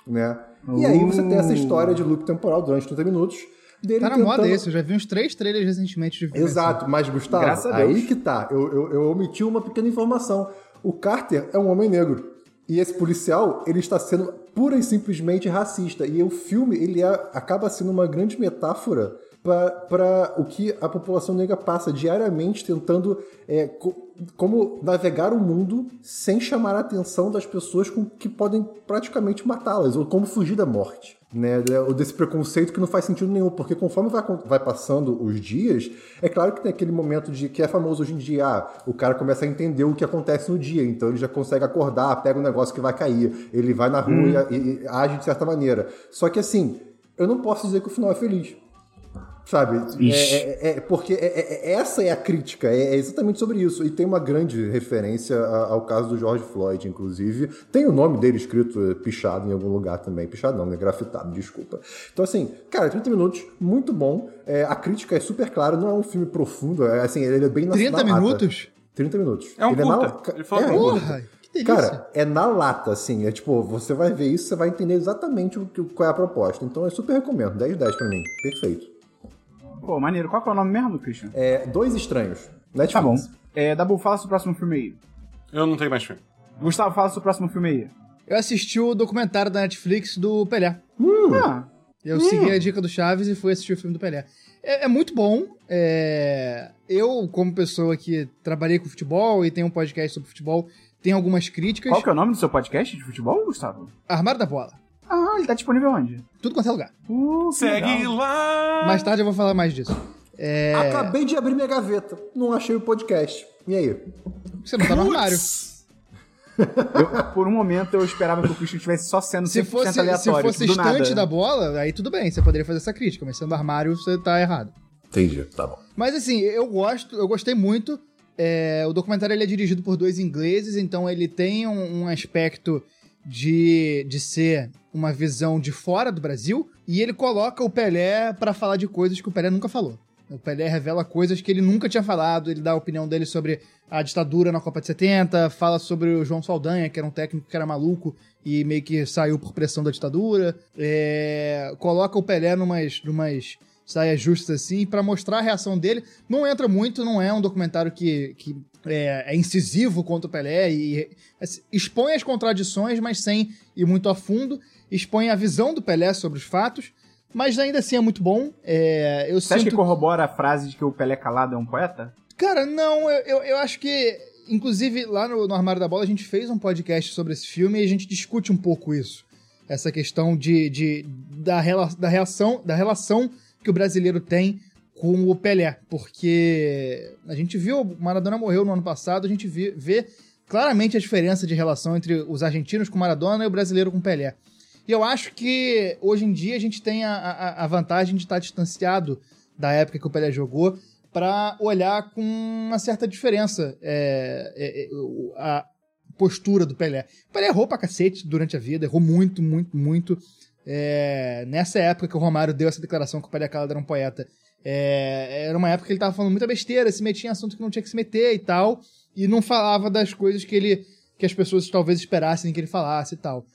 Né? E aí você tem essa história de loop temporal durante 30 minutos. Dele Tá na tentando- moda esse, eu já vi uns três trailers recentemente de assim. Exato, mas Gustavo, Graças aí que tá. Eu, eu, eu omiti uma pequena informação. O Carter é um homem negro. E esse policial, ele está sendo pura e simplesmente racista. E o filme, ele é- acaba sendo uma grande metáfora para o que a população negra passa diariamente tentando é, co- como navegar o mundo sem chamar a atenção das pessoas com, que podem praticamente matá-las, ou como fugir da morte. Né, ou desse preconceito que não faz sentido nenhum, porque conforme vai, vai passando os dias, é claro que tem aquele momento de que é famoso hoje em dia, ah, o cara começa a entender o que acontece no dia, então ele já consegue acordar, pega um negócio que vai cair, ele vai na rua e, e- e age de certa maneira. Só que assim, eu não posso dizer que o final é feliz. Sabe? Ixi. É, é- é- porque é- é- é- essa é a crítica, é, é exatamente sobre isso. E tem uma grande referência ao caso do George Floyd, inclusive. Tem o nome dele escrito eh, pichado em algum lugar também. Pichado não, né? Grafitado, desculpa. Então, assim, cara, 30 minutos, muito bom. É, a crítica é super clara, não é um filme profundo. É, assim, ele é bem na 30 na lata. minutos? 30 minutos. É um Ele curta. na- Ele falou é, é. Porra, que delícia. Cara, é na lata, assim. É tipo, você vai ver isso, você vai entender exatamente o que, qual é a proposta. Então eu super recomendo. 10 10 pra mim. Perfeito. Pô, maneiro. Qual que é o nome mesmo, Christian? É Dois Estranhos. Netflix. Tá bom. É, Dabu, fala sobre o próximo filme aí. Eu não tenho mais filme. Gustavo, fala sobre o próximo filme aí. Eu assisti o documentário da Netflix do Pelé. Ah, Eu segui a dica do Chaves e fui assistir o filme do Pelé. É, é muito bom. é, Eu, como pessoa que trabalhei com futebol e tem um podcast sobre futebol, tenho algumas críticas. qual que é o nome do seu podcast de futebol, Gustavo? Armário da Bola. Ah, ele tá disponível onde? Tudo quanto é lugar. Uh, Segue legal. lá! Mais tarde eu vou falar mais disso. É, Acabei de abrir minha gaveta. Não achei o podcast. E aí? Você não tá no armário. Eu, por um momento eu esperava que o Christian estivesse só sendo 100% Se fosse, se aleatório. fosse tipo, do estante nada. da bola, aí tudo bem, você poderia fazer essa crítica, mas sendo armário, você tá errado. Entendi. Tá bom. Mas assim, eu gosto, eu gostei muito. É, o documentário ele é dirigido por dois ingleses, então ele tem um, um aspecto de, de ser uma visão de fora do Brasil e ele coloca o Pelé pra falar de coisas que o Pelé nunca falou. O Pelé revela coisas que ele nunca tinha falado, ele dá a opinião dele sobre a ditadura na Copa de 70, fala sobre o João Saldanha, que era um técnico que era maluco e meio que saiu por pressão da ditadura. É, coloca o Pelé numas, numas saias justas assim, pra mostrar a reação dele. Não entra muito, não é um documentário que, que é, é incisivo contra o Pelé e assim, expõe as contradições, mas sem ir muito a fundo. Expõe a visão do Pelé sobre os fatos, mas ainda assim é muito bom. É, eu Você acha sinto... que corrobora a frase de que o Pelé calado é um poeta? Cara, não, eu, eu, eu acho que. Inclusive, lá no, no Armário da Bola, a gente fez um podcast sobre esse filme e a gente discute um pouco isso. Essa questão de, de, da, rela, da, reação, da relação que o brasileiro tem com o Pelé. Porque a gente viu, Maradona morreu no ano passado, a gente vi, vê claramente a diferença de relação entre os argentinos com Maradona e o brasileiro com Pelé. E eu acho que hoje em dia a gente tem a, a, a vantagem de estar distanciado da época que o Pelé jogou para olhar com uma certa diferença é, é, é, a postura do Pelé. O Pelé errou pra cacete durante a vida, errou muito, muito, muito. É, nessa época que o Romário deu essa declaração que o Pelé Calado era um poeta, é, era uma época que ele tava falando muita besteira, se metia em assunto que não tinha que se meter e tal, e não falava das coisas que ele que as pessoas talvez esperassem que ele falasse e tal.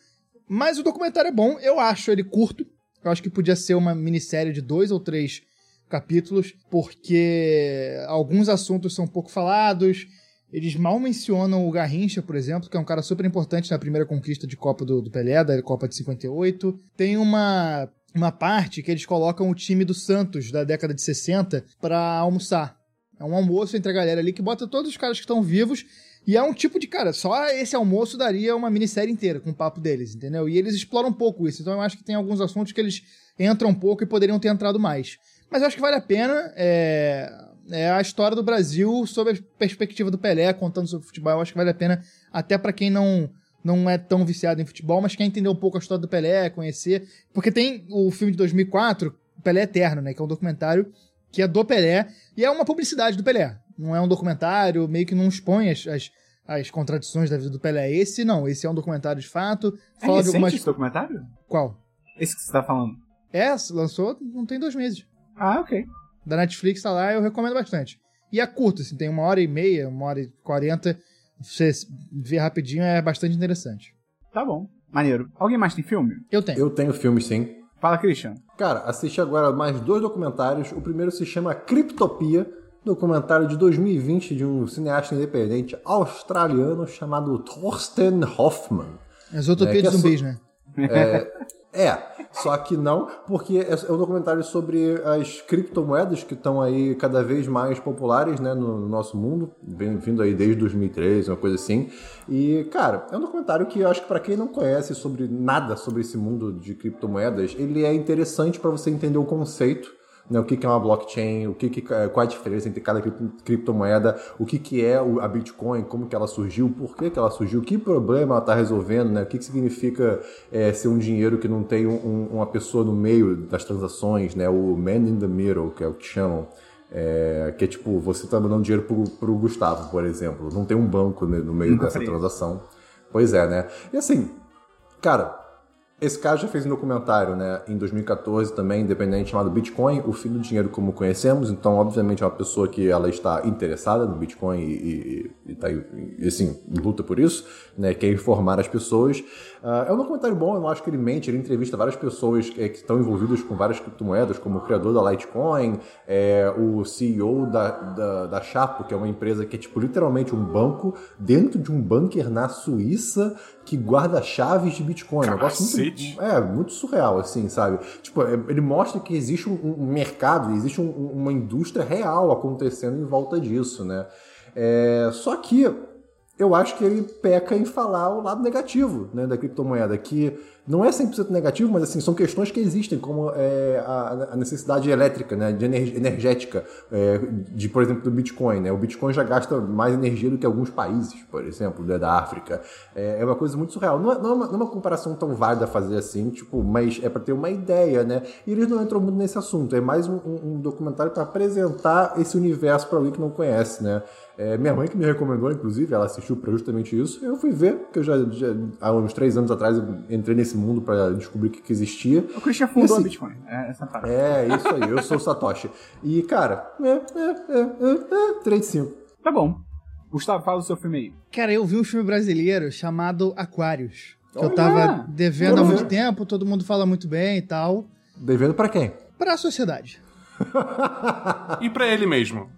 Mas o documentário é bom, eu acho ele curto. Eu acho que podia ser uma minissérie de dois ou três capítulos, porque alguns assuntos são pouco falados. Eles mal mencionam o Garrincha, por exemplo, que é um cara super importante na primeira conquista de Copa do, do Pelé, da Copa de 58. Tem uma, uma parte que eles colocam o time do Santos da década de 60 para almoçar. É um almoço entre a galera ali que bota todos os caras que estão vivos. E é um tipo de, cara, só esse almoço daria uma minissérie inteira com o papo deles, entendeu? E eles exploram um pouco isso. Então eu acho que tem alguns assuntos que eles entram um pouco e poderiam ter entrado mais. Mas eu acho que vale a pena. É, é a história do Brasil sob a perspectiva do Pelé, contando sobre futebol. Eu acho que vale a pena, até para quem não, não é tão viciado em futebol, mas quer entender um pouco a história do Pelé, conhecer. Porque tem o filme de 2004, Pelé Eterno, né? Que é um documentário que é do Pelé e é uma publicidade do Pelé. Não é um documentário, meio que não expõe as, as, as contradições da vida do Pelé. Esse não, esse é um documentário de fato. É Fala de recente algumas. esse documentário? Qual? Esse que você tá falando. É, lançou não tem dois meses. Ah, ok. Da Netflix tá lá, eu recomendo bastante. E é curto, assim, tem uma hora e meia, uma hora e quarenta. Você vê rapidinho, é bastante interessante. Tá bom. Maneiro. Alguém mais tem filme? Eu tenho. Eu tenho filmes sim. Fala, Christian. Cara, assisti agora mais dois documentários. O primeiro se chama Criptopia, documentário de 2020 de um cineasta independente australiano chamado Thorsten Hoffman. As utopias É, de é zumbis, so- né? É, só que não, porque é é um documentário sobre as criptomoedas que estão aí cada vez mais populares né, no, no nosso mundo, vindo aí desde 2013, uma coisa assim. E, cara, é um documentário que eu acho que para quem não conhece sobre nada sobre esse mundo de criptomoedas, ele é interessante para você entender o conceito. Né, o que, que é uma blockchain, o que, que qual a diferença entre cada cripto- criptomoeda, o que, que é o- a Bitcoin, como que ela surgiu, por que, que ela surgiu, que problema ela está resolvendo, né, o que, que significa é, ser um dinheiro que não tem um- um- uma pessoa no meio das transações, né, o man in the middle, que é o que chamam. É, que é tipo, você tá mandando dinheiro pro, pro Gustavo, por exemplo. Não tem um banco né, no meio Nunca dessa transação. Pois é, né? E assim, cara, Esse cara já fez um documentário, né, em 2014 também, independente, chamado Bitcoin, o fim do dinheiro como conhecemos. Então, obviamente, é uma pessoa que ela está interessada no Bitcoin e, e, e, tá, e assim, luta por isso, né, quer informar as pessoas. Uh, é um documentário bom, eu acho que ele mente, ele entrevista várias pessoas é, que estão envolvidas com várias criptomoedas, como o criador da Litecoin, é, o CEO da, da, da Chapo, que é uma empresa que é, tipo, literalmente um banco dentro de um bunker na Suíça, que guarda chaves de Bitcoin. Um negócio muito, é, muito surreal, assim, sabe? Tipo, é, ele mostra que existe um, um mercado, existe um, uma indústria real acontecendo em volta disso, né? É, só que eu acho que ele peca em falar o lado negativo né, da criptomoeda, que não é 100% negativo, mas assim, são questões que existem, como é, a, a, necessidade elétrica, né, de energética, é, de, por exemplo, do Bitcoin. Né? O Bitcoin já gasta mais energia do que alguns países, por exemplo, né, da África. É, é, uma coisa muito surreal. Não é, não, é uma, não é uma comparação tão válida fazer assim, tipo, mas é para ter uma ideia, né? E eles não entram muito nesse assunto. É mais um, um documentário para apresentar esse universo para alguém que não conhece, né? É, minha mãe que me recomendou, inclusive, ela assistiu para justamente isso. Eu fui ver, porque eu já, já há uns três anos atrás eu entrei nesse mundo para descobrir o que, que, existia. O Christian fundou assim, a Bitcoin. É essa parte. É, isso aí, eu sou o Satoshi. E, cara, é, é, é, é, 3 de 5. Tá bom. Gustavo, fala o seu filme aí. Cara, eu vi um filme brasileiro chamado Aquários. Que Olha, eu tava devendo há muito tempo, todo mundo fala muito bem e tal. Devendo para quem? Pra sociedade. e para ele mesmo.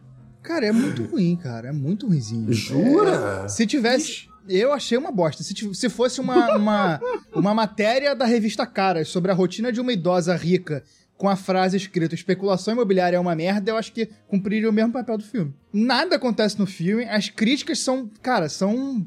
Cara, é muito ruim, cara. É muito ruimzinho. Jura? É, se tivesse. Eu achei uma bosta. Se, se fosse uma, uma, uma matéria da revista Caras sobre a rotina de uma idosa rica com a frase escrita especulação imobiliária é uma merda, eu acho que cumpriria o mesmo papel do filme. Nada acontece no filme, as críticas são, cara, são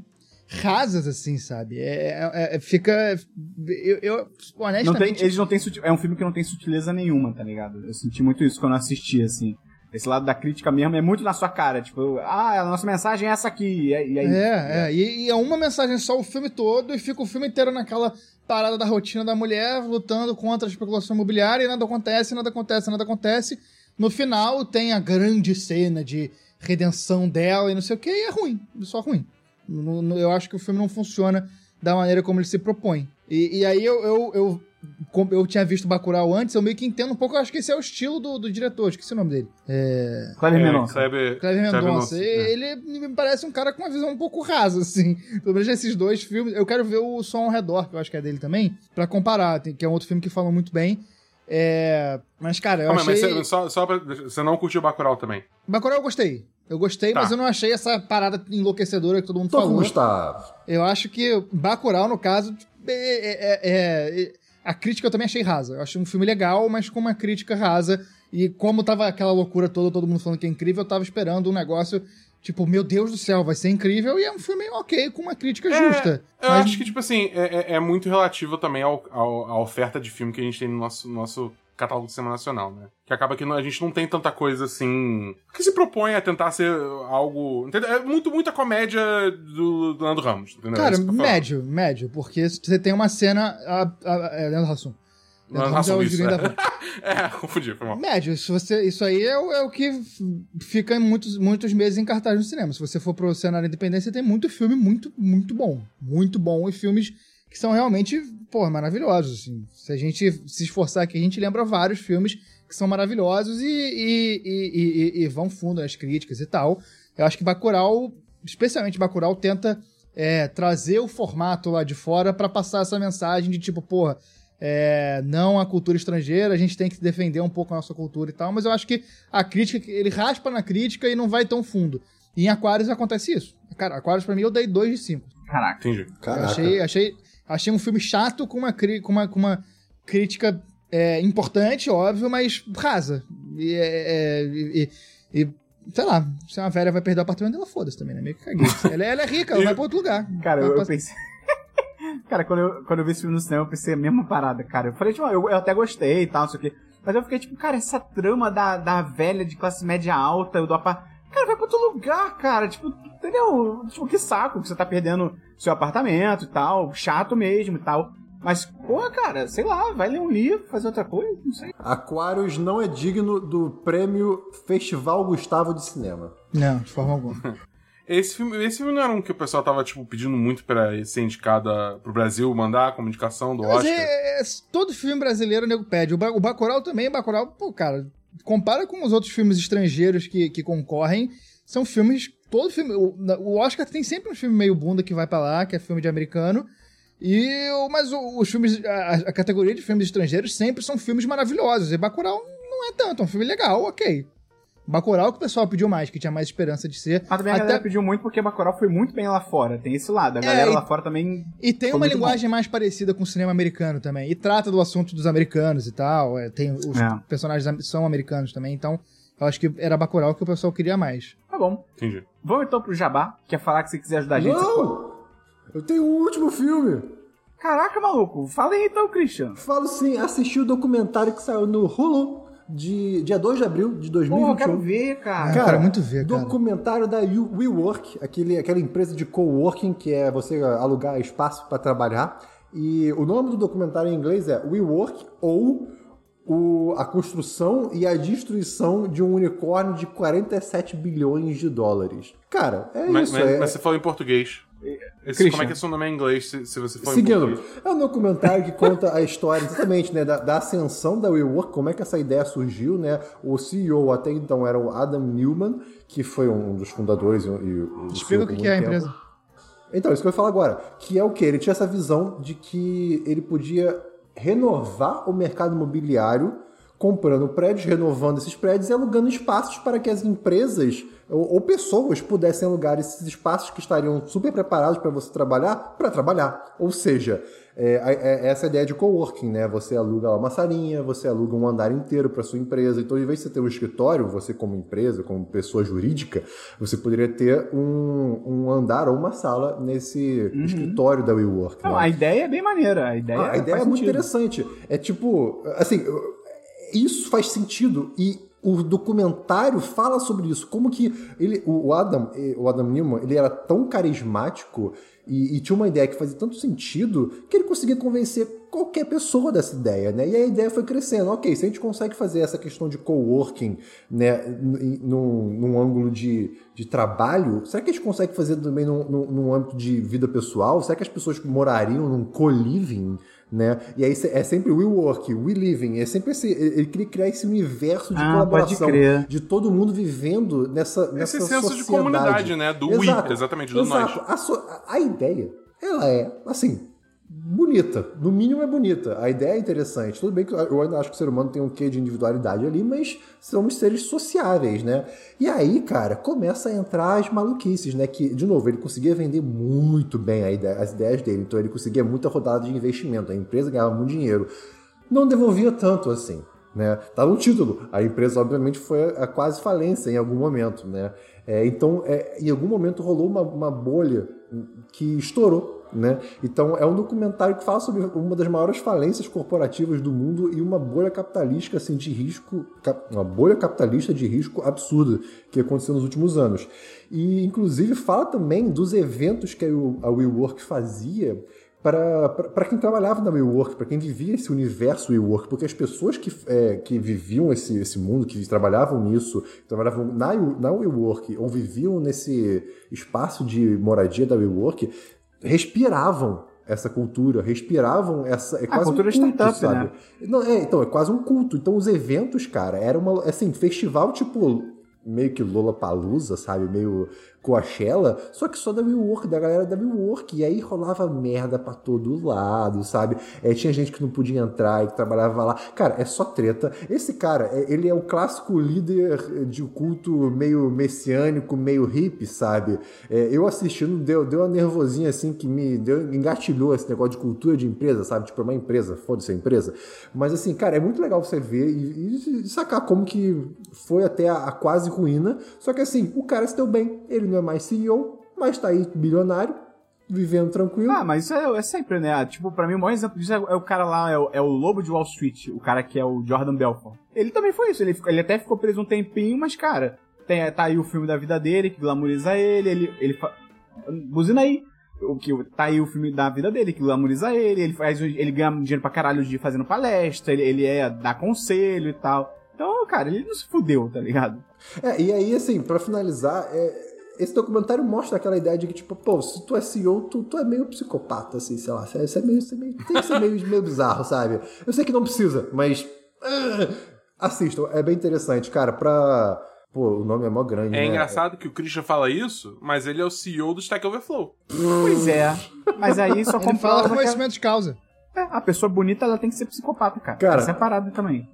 rasas, assim, sabe? É, é, é fica. Eu, eu honestamente. Não tem, eles não têm É um filme que não tem sutileza nenhuma, tá ligado? Eu senti muito isso quando assisti, assim. Esse lado da crítica mesmo é muito na sua cara. Tipo, ah, a nossa mensagem é essa aqui. E aí, é, é. E, e, é uma mensagem só o filme todo e fica o filme inteiro naquela parada da rotina da mulher lutando contra a especulação imobiliária e nada acontece, nada acontece, nada acontece. No final tem a grande cena de redenção dela e não sei o que, e é ruim. Só ruim. Eu acho que o filme não funciona da maneira como ele se propõe. E, e aí eu, eu, eu eu tinha visto Bacurau antes, eu meio que entendo um pouco, eu acho que esse é o estilo do, do diretor, esqueci o nome dele. É... Kleber é, Mendonça. Kleber, Kleber Mendonça. É. Ele me parece um cara com uma visão um pouco rasa, assim. Pelo menos esses dois filmes. Eu quero ver o Som ao Redor, que eu acho que é dele também, pra comparar, que é um outro filme que fala muito bem. É... Mas, cara, eu achei... Mas você, só, só pra... você não curtiu Bacurau também? Bacurau eu gostei. Eu gostei, tá. mas eu não achei essa parada enlouquecedora que todo mundo Tô falou. Gustavo. Eu acho que Bacurau, no caso, é, é, é a crítica eu também achei rasa. Eu achei um filme legal, mas com uma crítica rasa. E como tava aquela loucura toda, todo mundo falando que é incrível, eu tava esperando um negócio tipo, meu Deus do céu, vai ser incrível. E é um filme ok, com uma crítica é, justa. Eu mas... acho que, tipo assim, é, é, é muito relativo também ao, ao, à oferta de filme que a gente tem no nosso, nosso catálogo do cinema nacional, né? Que acaba que a gente não tem tanta coisa assim. que se propõe a tentar ser algo. Entendeu? É muito, muita comédia do, do Nando Ramos, entendeu? Cara, é médio, médio, porque você tem uma cena. A, a, é, Leandro Hassum. Leandro Hassum, isso, é. é, confundi, foi mal. Médio, se você, isso aí é, é, o que fica em muitos, muitos meses em cartaz no cinema. Se você for pro cenário independente, você tem muito filme muito, muito bom. Muito bom e filmes que são realmente, pô, maravilhosos, assim. Se a gente se esforçar aqui, a gente lembra vários filmes que são maravilhosos e, e, e, e vão fundo nas críticas e tal. Eu acho que Bacurau, especialmente Bacurau, tenta é, trazer o formato lá de fora para passar essa mensagem de tipo, porra, é, não a cultura estrangeira, a gente tem que defender um pouco a nossa cultura e tal, mas eu acho que a crítica, ele raspa na crítica e não vai tão fundo. E em Aquarius acontece isso. Cara, Aquarius pra mim eu dei 2 de 5. Caraca, entendi. Caraca. Achei, achei, Achei um filme chato com uma, com uma, com uma crítica é, importante, óbvio, mas rasa. E, é, é e, e, sei lá, se uma velha vai perder o apartamento dela, foda-se também, né? Meio que caguei. ela, ela é rica, ela vai pra outro lugar. Cara, eu, eu pensei. cara, quando eu, quando eu vi esse filme no cinema, eu pensei a mesma parada, cara. Eu falei, tipo, eu, eu até gostei e tal, não sei o quê. Mas eu fiquei, tipo, cara, essa trama da, da velha de classe média alta, do apartamento. Cara, vai pra outro lugar, cara. Tipo, entendeu? Tipo, que saco que você tá perdendo seu apartamento e tal. Chato mesmo e tal. Mas, porra, cara, sei lá, vai ler um livro, fazer outra coisa, não sei. Aquários não é digno do prêmio Festival Gustavo de Cinema. Não, de forma alguma. Esse filme, esse filme não era um que o pessoal tava, tipo, pedindo muito pra ser indicado pro Brasil mandar como indicação do Mas Oscar? é, é- todo filme brasileiro o nego pede. O, Ba- o Bacurau também, o Bacurau, pô, cara, compara com os outros filmes estrangeiros que, que concorrem, são filmes, todo filme, o, Oscar tem sempre um filme meio bunda que vai pra lá, que é filme de americano, e, mas os filmes, a, a categoria de filmes estrangeiros sempre são filmes maravilhosos, e Bacurau não é tanto, é um filme legal, ok. Bacurau que o pessoal pediu mais, que tinha mais esperança de ser. Mas também a Até- galera pediu muito porque Bacurau foi muito bem lá fora. Tem esse lado. A É, galera e- lá fora também... E tem uma linguagem mais parecida com o cinema americano também. E trata do assunto dos americanos e tal. é, tem os É. personagens são americanos também. Então, eu acho que era Bacurau que o pessoal queria mais. Tá bom. Entendi. Vamos então pro Jabá. Quer falar que você quiser ajudar a gente? Não! Eu tenho um último filme. Caraca, maluco. Fala aí então, Christian. Falo sim, assisti o documentário que saiu no Hulu de dia 2 de abril de Pô, eu 2021. quero ver, cara. Eu quero muito ver, cara. Documentário da WeWork, aquele, aquela empresa de coworking que é você alugar espaço para trabalhar. E o nome do documentário em inglês é WeWork ou o- a construção e a destruição de um unicórnio de 47 bilhões de dólares. Cara, é Mas, isso. mas- é, mas você falou em português. Esse, Christian. como é que é seu nome em inglês se, se você for em Seguindo, português? é um documentário que conta a história exatamente né, da, da ascensão da WeWork, como é que essa ideia surgiu, né? O CEO até então era o Adam Newman, que foi um dos fundadores e, e o Explica o que, que é a tempo. empresa. Então, isso que eu ia falar agora. Que é o quê? Ele tinha essa visão de que ele podia renovar o mercado imobiliário comprando prédios, renovando esses prédios e alugando espaços para que as empresas ou, ou pessoas pudessem alugar esses espaços que estariam super preparados para você trabalhar, para trabalhar. Ou seja, é, é- é essa ideia de coworking, né? Você aluga uma salinha, você aluga um andar inteiro para sua empresa. Então, em vez de você ter um escritório, você como empresa, como pessoa jurídica, você poderia ter um, um andar ou uma sala nesse escritório da WeWork. Não, né? a ideia é bem maneira. A ideia, Ah, a ideia é muito sentido. interessante. É tipo, assim, isso faz sentido e o documentário fala sobre isso. Como que ele, o Adam, o Adam Newman, ele era tão carismático e, e tinha uma ideia que fazia tanto sentido que ele conseguia convencer qualquer pessoa dessa ideia, né? E a ideia foi crescendo. Ok, se a gente consegue fazer essa questão de coworking, né, num, num ângulo de, de trabalho, será que a gente consegue fazer também num, num, num âmbito de vida pessoal? Será que as pessoas morariam num co-living? Né? E aí é sempre we work, we living, é sempre esse. Ele queria criar esse universo de Ah, colaboração, pode crer. de todo mundo vivendo nessa, nessa Esse senso de sociedade. comunidade, né? Do we, exatamente, do Exato. A, so- a ideia, ela é, assim, bonita. No mínimo é bonita. A ideia é interessante. Tudo bem que eu ainda acho que o ser humano tem um quê de individualidade ali, mas somos seres sociáveis, né? E aí, cara, começa a entrar as maluquices, né? Que, de novo, ele conseguia vender muito bem ideia- as ideias dele. Então ele conseguia muita rodada de investimento. A empresa ganhava muito dinheiro. Não devolvia tanto assim. Né? Tá no título. A empresa, obviamente, foi a quase falência em algum momento. Né? É, então, é, em algum momento rolou uma, uma bolha que estourou. Né? Então, é um documentário que fala sobre uma das maiores falências corporativas do mundo e uma bolha capitalística assim, de risco, uma bolha capitalista de risco absurda que aconteceu nos últimos anos. E, inclusive, fala também dos eventos que a WeWork fazia para quem trabalhava na WeWork, para quem vivia esse universo WeWork, porque as pessoas que, é, que viviam esse, esse mundo, que trabalhavam nisso, trabalhavam na, na WeWork ou viviam nesse espaço de moradia da WeWork, respiravam essa cultura, respiravam essa. É Ah, quase cultura um culto, startup, sabe? né? Não, é, então, é quase um culto. Então, os eventos, cara, era uma. Assim, festival tipo. Meio que Lollapalooza, sabe? Meio Coachella, só que só da WeWork, da galera da WeWork. E aí rolava merda pra todo lado, sabe? É, tinha gente que não podia entrar e que trabalhava lá. Cara, é só treta. Esse cara, é- ele é o clássico líder de culto meio messiânico, meio hippie, sabe? É, eu assistindo, deu, deu uma nervosinha assim que me deu, engatilhou esse negócio de cultura de empresa, sabe? Tipo, é uma empresa, foda-se a empresa. Mas assim, cara, é muito legal você ver e, e sacar como que foi até a, a quase ruína. Só que assim, o cara se deu bem. Ele não é mais CEO, mas tá aí bilionário, vivendo tranquilo. Ah, mas isso é, é sempre, né? Tipo, pra mim, o maior exemplo disso é, é o cara lá, é o, é o lobo de Wall Street, o cara que é o Jordan Belfort. Ele também foi isso, ele, ficou- ele até ficou preso um tempinho, mas, cara, tem, tá aí o filme da vida dele, que glamoriza ele, ele... ele fa... Buzina aí. O que, tá aí o filme da vida dele, que glamoriza ele, ele, faz, ele ganha dinheiro pra caralho de fazendo palestra, ele, ele é dá conselho e tal. Então, cara, ele não se fudeu, tá ligado? É, e aí, assim, pra finalizar, é, esse documentário mostra aquela ideia de que, tipo, pô, se tu é CEO, tu, tu é meio psicopata, assim, sei lá. Você é meio, você é meio, tem que ser meio, meio bizarro, sabe? Eu sei que não precisa, mas. ah, assistam, é bem interessante, cara, pra. Pô, o nome é mó grande. É né? engraçado que o Christian fala isso, mas ele é o CEO do Stack Overflow. Pois é. Mas aí só Ele fala comprova com que conhecimento de causa. a, é, a pessoa bonita ela tem que ser psicopata, cara. Cara, Essa é a parada também.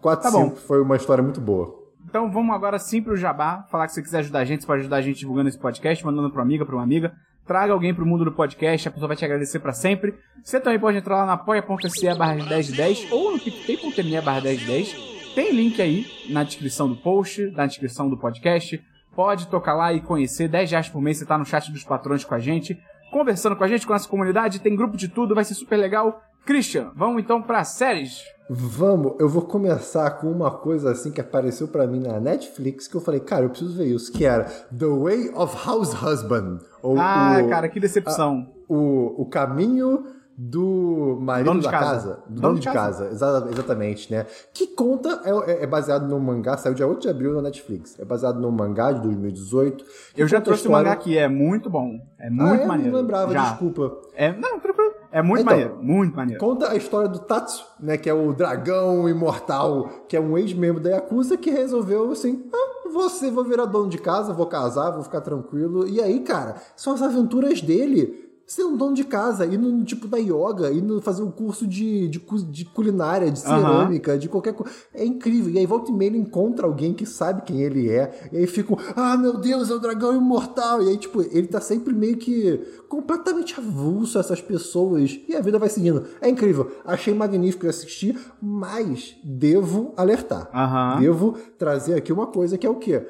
4 Tá bom. 5 foi uma história muito boa. Então vamos agora sim pro Jabá. Falar que você quiser ajudar a gente, você pode ajudar a gente divulgando esse podcast, mandando pra uma amiga, pra uma amiga. Traga alguém pro mundo do podcast, a pessoa vai te agradecer pra sempre. Você também pode entrar lá na apoia.se barra 1010 ou no picpay.me barra 1010. Tem link aí na descrição do post, na descrição do podcast. Pode tocar lá e conhecer. 10 reais por mês você tá no chat dos patrões com a gente. Conversando com a gente, com a nossa comunidade. Tem grupo de tudo, vai ser super legal. Christian, vamos então pra séries. Vamos, eu vou começar com uma coisa assim que apareceu pra mim na Netflix que eu falei, cara, eu preciso ver isso, que era The Way of House Husband. Ou Ah, o, cara, que decepção. o, o caminho do marido Dono de da casa. casa. Do dono, de casa, exa- exatamente, né? Que conta, é, é baseado no mangá, saiu dia 8 de abril na Netflix. É baseado no mangá de 2018. que Eu já trouxe o história- mangá aqui, é muito bom. É Ah, muito é? maneiro. Não lembrava, já. desculpa. É, não, tranquilo. É muito Então, maneiro, muito maneiro. Conta a história do Tatsu, né? Que é o dragão imortal, que é um ex-membro da Yakuza que resolveu assim: ah, você vou virar dono de casa, vou casar, vou ficar tranquilo. E aí, cara, são as aventuras dele. Ser um dono de casa, indo no tipo da yoga, indo fazer um curso de, de, de culinária, de cerâmica, de qualquer coisa. É incrível. E aí volta e meia ele encontra alguém que sabe quem ele é. E aí ficam, ah, meu Deus, é o dragão imortal. E aí, tipo, ele tá sempre meio que completamente avulso a essas pessoas. E a vida vai seguindo. É incrível. Achei magnífico assistir, mas devo alertar. Aham. Devo trazer aqui uma coisa que é o quê?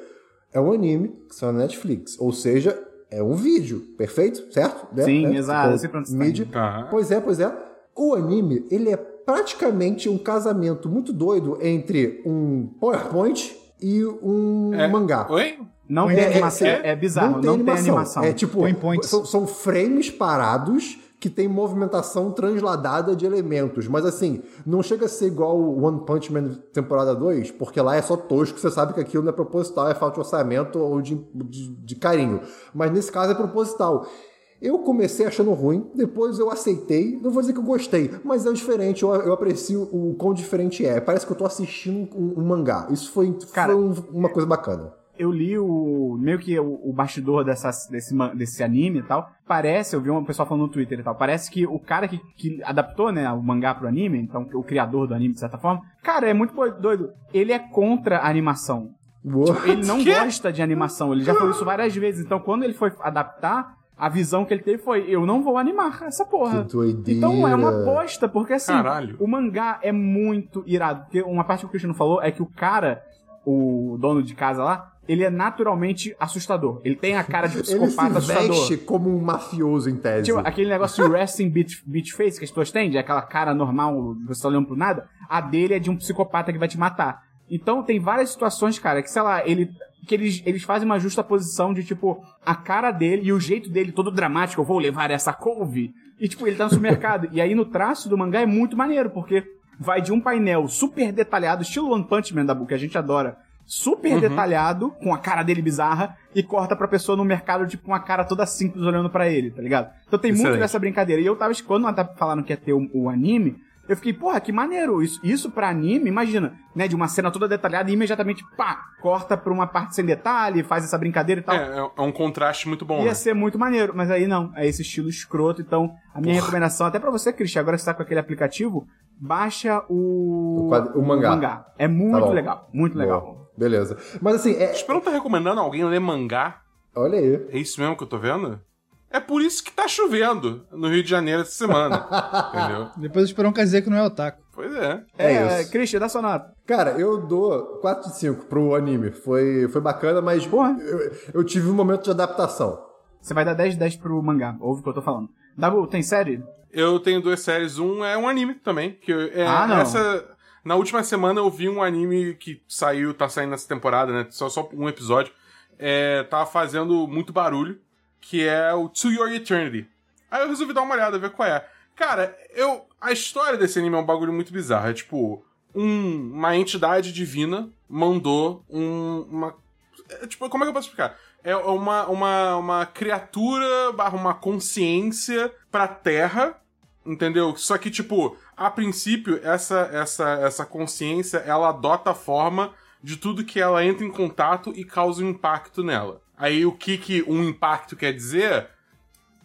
É um anime que saiu na Netflix. Ou seja, é um vídeo, perfeito? Certo? Né? Sim, Né? exato, você tá mídia. Tá. Pois é, pois é. O anime, ele é praticamente um casamento muito doido entre um PowerPoint e um É. mangá. Oi? Não É, tem é, animação. é, É, bizarro, não tem animação. É tipo, são, são frames parados que tem movimentação transladada de elementos. Mas assim, não chega a ser igual o One Punch Man temporada 2, porque lá é só tosco, você sabe que aquilo não é proposital, é falta de orçamento ou de, de, de carinho. Mas nesse caso é proposital. Eu comecei achando ruim, depois eu aceitei. Não vou dizer que eu gostei, mas é diferente. Eu, eu aprecio o quão diferente é. Parece que eu tô assistindo um, um mangá. Isso foi, Cara, foi um- uma coisa bacana. Eu li o. meio que o, o bastidor dessa, desse, desse anime e tal. Parece, eu vi uma pessoa falando no Twitter e tal. Parece que o cara que, que adaptou, né, o mangá pro anime, então o criador do anime, de certa forma, cara, é muito doido. Ele é contra a animação. What? Ele não Quê? gosta de animação. Ele já falou isso várias vezes. Então, quando ele foi adaptar, a visão que ele teve foi: eu não vou animar essa porra. Que. Então é uma bosta, porque assim, Caralho. o mangá é muito irado. Porque uma parte que o Cristiano falou é que o cara, o dono de casa lá, ele é naturalmente assustador. Ele tem a cara de Ele se psicopata assustador. veste como um mafioso em tese. Tipo, aquele negócio de resting beach, beach face que as pessoas têm, de aquela cara normal, você tá olhando pro nada, a dele é de um psicopata que vai te matar. Então tem várias situações, cara, que sei lá, ele. Que eles, eles fazem uma justa posição de, tipo, a cara dele e o jeito dele todo dramático, eu vou levar essa couve. E, tipo, ele tá no supermercado. e aí no traço do mangá é muito maneiro, porque vai de um painel super detalhado, estilo One Punch Man da Book, que a gente adora, super detalhado, com a cara dele bizarra, e corta pra pessoa no mercado, tipo, com a cara toda simples olhando pra ele, tá ligado? Então tem muito Excelente. dessa brincadeira. E eu tava, quando falaram que ia ter o, o anime, eu fiquei, porra, que maneiro. Isso, isso pra anime, imagina, né? De uma cena toda detalhada e imediatamente, pá, corta pra uma parte sem detalhe, faz essa brincadeira e tal. É, é- é um contraste muito bom, Ia né? ser muito maneiro, mas aí não, é esse estilo escroto. Então, a minha recomendação, até pra você, Christian, agora que você tá com aquele aplicativo, baixa o. O quadro- o mangá. É muito Tá legal, muito legal. Boa. Beleza. Mas assim, é... Espero tá recomendando alguém ler mangá. olha aí. É isso mesmo que eu tô vendo? É por isso que tá chovendo no Rio de Janeiro essa semana. entendeu? Depois o Esperão quer dizer que não é otaku. Pois é. É isso. Christian, dá sua nota. Cara, eu dou 4 de 5 pro anime. Foi, foi bacana, mas Porra. eu, eu tive um momento de adaptação. Você vai dar 10 de 10 pro mangá, ouve o que eu tô falando. Dabu, tem série? Eu tenho duas séries. Um é um anime também. Que eu- é, Ah, não. Essa, na última semana eu vi um anime que saiu, tá saindo nessa temporada, né? Só, só um episódio. É, tava fazendo muito barulho. Que é o To Your Eternity. Aí eu resolvi dar uma olhada, ver qual é. Cara, eu. A história desse anime é um bagulho muito bizarro. É tipo. um- uma entidade divina mandou um, uma. é, tipo, como é que eu posso explicar? é uma, uma, uma criatura barra uma consciência pra Terra, entendeu? Só que, tipo, a princípio, essa, essa, essa consciência, ela adota a forma de tudo que ela entra em contato e causa um impacto nela. Aí o que, que um impacto quer dizer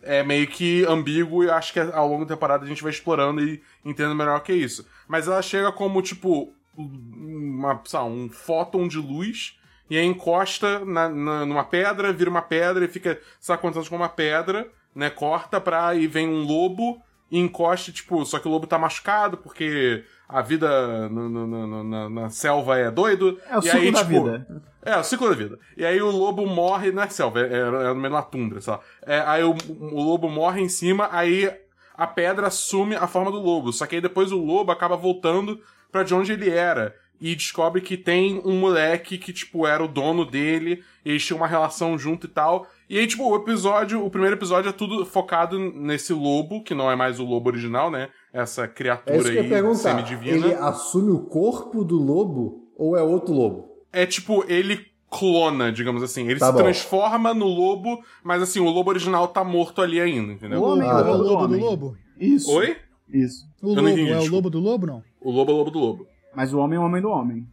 é meio que ambíguo e acho que ao longo da temporada a gente vai explorando e entendendo melhor o que é isso. Mas ela chega como, tipo, uma, lá, um fóton de luz e aí encosta na, na, numa pedra, vira uma pedra e fica, sabe anos com uma pedra, né? Corta pra. e vem um lobo e encosta, tipo, só que o lobo tá machucado porque a vida no, no, no, na, na, selva é doido. É o ciclo aí, da tipo, vida. É, o ciclo da vida. E aí o lobo morre na selva, é, é no meio da tundra, sei lá. É, aí o, o lobo morre em cima, aí a pedra assume a forma do lobo. Só que aí depois o lobo acaba voltando para de onde ele era e descobre que tem um moleque que, tipo, era o dono dele, e eles tinham uma relação junto e tal. E aí, tipo, o episódio, o primeiro episódio é tudo focado nesse lobo, que não é mais o lobo original, né? Essa É criatura isso que eu ia aí perguntar. semidivina. Ele assume o corpo do lobo ou é outro lobo? É tipo, ele clona, digamos assim. Ele Tá se bom. transforma no lobo, mas assim, o lobo original tá morto ali ainda, entendeu? O homem, Ah, é o o lobo homem. do lobo? Isso. Oi? Isso. O Eu não lobo entendi, é o lobo do lobo, não? O lobo é o lobo do lobo. Mas o homem é o homem do homem.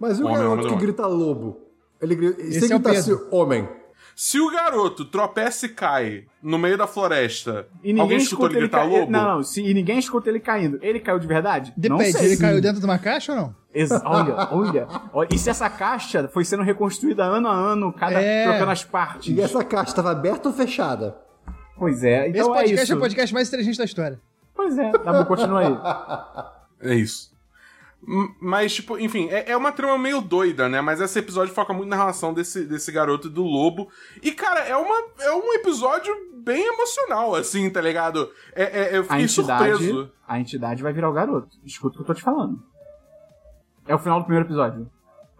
Mas e o Homem, garoto que homem. grita lobo? Ele grita. Se Esse ele é o gritasse Pedro. homem. Se o garoto tropeça e cai no meio da floresta, E ninguém alguém escutou escuta ele ele gritar ca- lobo? Não, não. Se, e ninguém escuta ele caindo. Ele caiu de verdade? não Depende, sei. ele caiu dentro de uma caixa ou não? Ex- olha, olha, olha. E se essa caixa foi sendo reconstruída ano a ano, cada É. trocando as partes? E essa caixa estava aberta ou fechada? Pois é, então Esse é podcast isso. é o podcast mais inteligente da história. Pois é, tá bom, continua aí. É isso. Mas, tipo, enfim, é, é uma trama meio doida, né? Mas esse episódio foca muito na relação desse, desse garoto e do lobo. E, cara, é, uma, é um episódio bem emocional, assim, tá ligado? É, é- eu A fiquei entidade, surpreso. a entidade vai virar o garoto. Escuta o que eu tô te falando. É o final do primeiro episódio.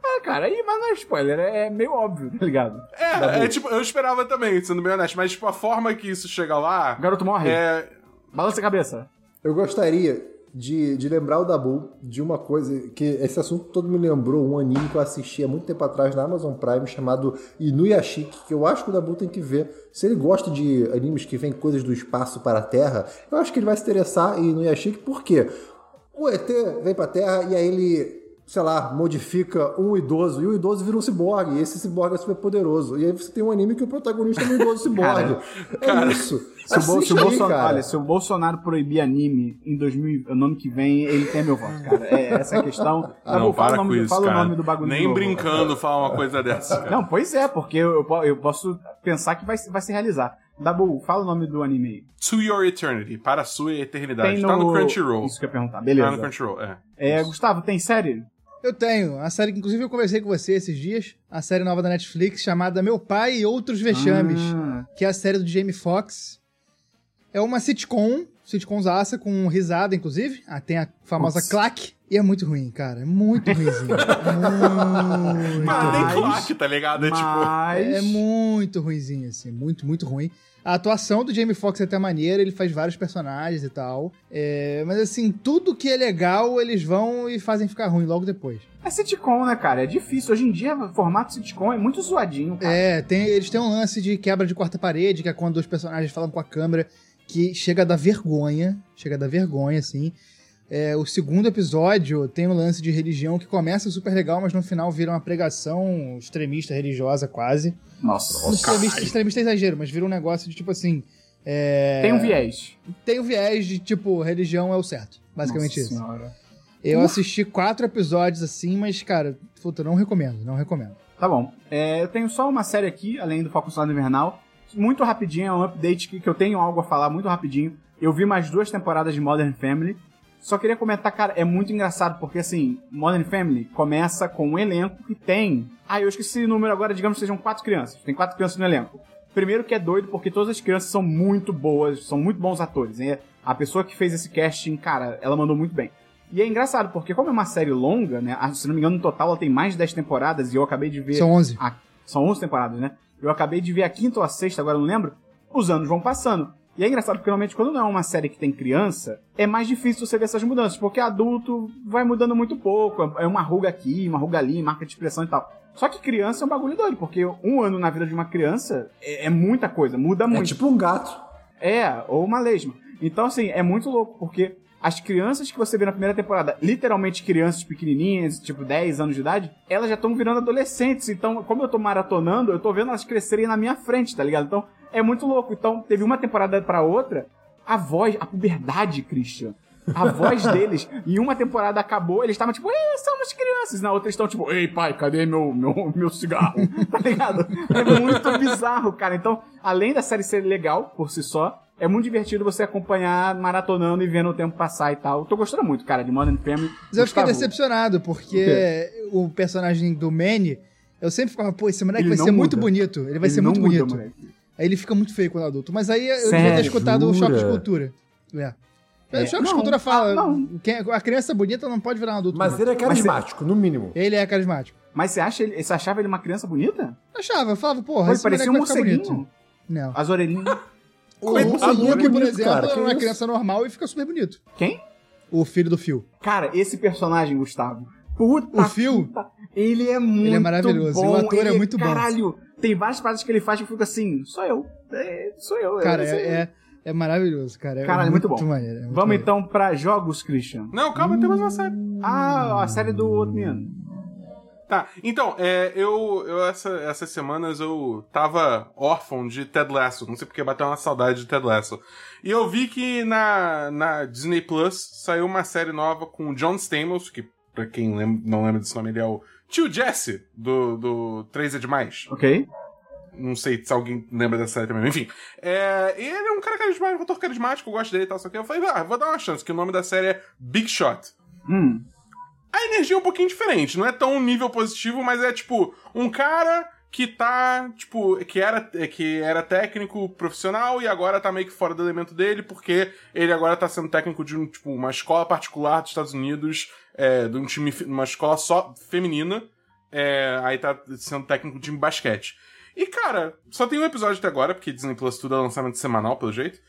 É, cara, aí, mas não é spoiler, é meio óbvio, tá ligado? É, é tipo, eu esperava também, sendo bem honesto, mas, tipo, a forma que isso chega lá. O garoto morre. É. Balança a cabeça. Eu gostaria de, de lembrar o Dabu de uma coisa que esse assunto todo me lembrou um anime que eu assisti há muito tempo atrás na Amazon Prime chamado Inuyashiki, que eu acho que o Dabu tem que ver. Se ele gosta de animes que vêm coisas do espaço para a Terra, eu acho que ele vai se interessar em Inuyashiki, por quê? O ET vem pra Terra e aí ele, sei lá, modifica um idoso, e o idoso vira um ciborgue, e esse ciborgue é super poderoso. E aí você tem um anime que o protagonista é um idoso ciborgue. é isso. Se o, se o Bolsonaro, cara. olha, se o Bolsonaro proibir anime em 2000, no ano que vem, ele tem meu voto, cara. É essa a questão. Tá não, bom, fala para o nome, com do- isso, fala cara. o nome do bagulho Nem novo. brincando falar uma coisa dessa, cara. Não, pois é, porque eu, eu po- eu posso pensar que vai, se- vai se realizar. Dabu, fala o nome do anime aí. To Your Eternity, para a sua eternidade. Tem Tá no Crunchyroll. Isso que eu ia perguntar, Tá beleza. no Crunchyroll, é. É, Gustavo, tem série? Eu tenho. A série que, inclusive, eu conversei com você esses dias. A série nova da Netflix chamada Meu Pai e Outros Vexames. Ah, Que é a série do Jamie Foxx. É uma sitcom. Sitcomzaça com risada, inclusive. Ah, tem a famosa claque. E é muito ruim, cara. É muito ruimzinho. muito Cara, nem Mas- tá ligado? É tipo. mas... É muito ruimzinho, assim. Muito, muito ruim. A atuação do Jamie Foxx é até maneira, ele faz vários personagens e tal. É, mas assim, tudo que é legal, eles vão e fazem ficar ruim logo depois. É sitcom, né, cara? É difícil. Hoje em dia, o formato sitcom é muito zoadinho, cara. É, tem, eles têm um lance de quebra de quarta parede, que é quando os personagens falam com a câmera, que chega a dar vergonha. Chega a dar vergonha, assim. É, o segundo episódio tem um lance de religião que começa super legal, mas no final vira uma pregação extremista, religiosa quase. Nossa. extremista, extremista é exagero, mas vira um negócio de tipo assim. é, Tem um viés. Tem o viés de tipo, religião é o certo. Basicamente Nossa isso. Senhora. Eu assisti quatro episódios assim, mas, cara, puta, não recomendo, não recomendo. Tá bom. É, eu tenho só uma série aqui, além do Falcon Soldado Invernal. Muito rapidinho, é um update que, que eu tenho algo a falar muito rapidinho. Eu vi mais duas temporadas de Modern Family. Só queria comentar, cara, é muito engraçado, porque assim, Modern Family começa com um elenco que tem. Ah, eu esqueci o número agora, digamos que sejam quatro crianças. Tem quatro crianças no elenco. Primeiro que é doido, porque todas as crianças são muito boas, são muito bons atores. E a pessoa que fez esse casting, cara, ela mandou muito bem. E é engraçado, porque como é uma série longa, né? Se não me engano, no total ela tem mais de 10 temporadas e eu acabei de ver. São 11. a- são 11 temporadas, né? Eu acabei de ver a quinta ou a sexta, agora eu não lembro. Os anos vão passando. E é engraçado porque normalmente quando não é uma série que tem criança, é mais difícil você ver essas mudanças, porque adulto vai mudando muito pouco. É uma ruga aqui, uma ruga ali, marca de expressão e tal. Só que criança é um bagulho doido, porque um ano na vida de uma criança é, é muita coisa, muda É muito. tipo um gato. É, ou uma lesma. Então, assim, é muito louco, porque as crianças que você vê na primeira temporada, literalmente crianças pequenininhas, tipo 10 anos de idade, elas já estão virando adolescentes. Então, como eu tô maratonando, eu tô vendo elas crescerem na minha frente, tá ligado? Então, é muito louco. Então, teve uma temporada pra outra, a voz, a puberdade, Christian. A voz deles, em uma temporada acabou, eles estavam tipo, ei, somos crianças. Na outra eles estão tipo, ei, pai, cadê meu, meu, meu cigarro? tá ligado? É muito bizarro, cara. Então, além da série ser legal por si só, é muito divertido você acompanhar maratonando e vendo o tempo passar e tal. Eu tô gostando muito, cara, de Modern Family. Mas eu fiquei decepcionado, porque o, personagem do Manny, eu sempre ficava, pô, esse moleque Ele vai ser muito muda. bonito. Ele vai ele ser muito muda, bonito. moleque. Aí ele fica muito feio quando adulto. Mas aí eu devia Sério? ter escutado o Choque de? Cultura. É. É, o Choque de não, Cultura fala, ah, não. quem- a criança bonita não pode virar um adulto. Mas não. ele é carismático, no mínimo. Ele é carismático. Mas você acha ele, você achava ele uma criança bonita? Achava, eu falava, porra, Pô, esse parecia um morceguinho. bonito. Não. As orelhinhas. O, o Luke, é por exemplo, cara, é uma isso? criança normal e fica super bonito. Quem? O filho do Phil. Cara, esse personagem, Gustavo. Puta O Phil? puta, ele é muito maravilhoso, Bom, o ator é ele muito bom. Caralho, tem várias paradas que ele faz que eu fico assim, sou eu. É, sou eu. Cara, eu é, é, é maravilhoso, cara. É Caralho, muito bom. maneiro, é muito Vamos maneiro. então pra jogos, Christian. Não, calma, tem mais uma série. Ah, a série do outro menino. Tá, então, é, eu, eu essa, essas semanas eu tava órfão de Ted Lasso, não sei porque bateu uma saudade de Ted Lasso. E eu vi que na, na Disney Plus saiu uma série nova com o John Stamos, que pra quem lem- não lembra desse nome, ele é o tio Jesse do, do Três é Demais. Ok? Não sei se alguém lembra dessa série também. Enfim. É, ele é um cara carismático, um ator carismático, eu gosto dele e tal, só que eu falei, ah, vou dar uma chance, que o nome da série é Big Shot. Hum. A energia é um pouquinho diferente, não é tão nível positivo, mas é tipo, um cara que tá, tipo, que era, que era técnico profissional e agora tá meio que fora do elemento dele, porque ele agora tá sendo técnico de um, tipo, uma escola particular dos Estados Unidos, é, de um time, uma escola só feminina, é, aí tá sendo técnico de basquete. E, cara, só tem um episódio até agora, porque Disney Plus tudo é lançamento semanal, pelo jeito.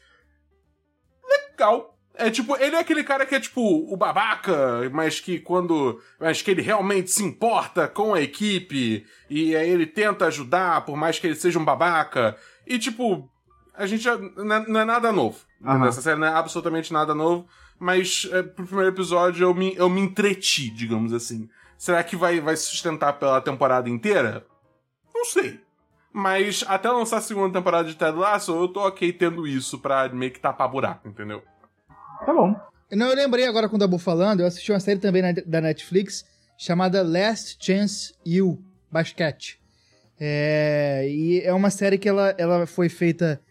Legal. É tipo, ele é aquele cara que é tipo o babaca, mas que quando. Mas que ele realmente se importa com a equipe e aí ele tenta ajudar, por mais que ele seja um babaca. E tipo, a gente já. Não é, é nada novo. Aham. Essa série não é absolutamente nada novo. Mas é, pro primeiro episódio eu me, eu me entreti, digamos assim. Será que vai, vai se sustentar pela temporada inteira? Não sei. Mas até lançar a segunda temporada de Ted Lasso, eu tô ok tendo isso pra meio que tapar buraco, entendeu? Tá bom. Não, eu lembrei agora com o Dabu falando, eu assisti uma série também na- da Netflix chamada Last Chance You, basquete. É, e é uma série que ela, ela foi feita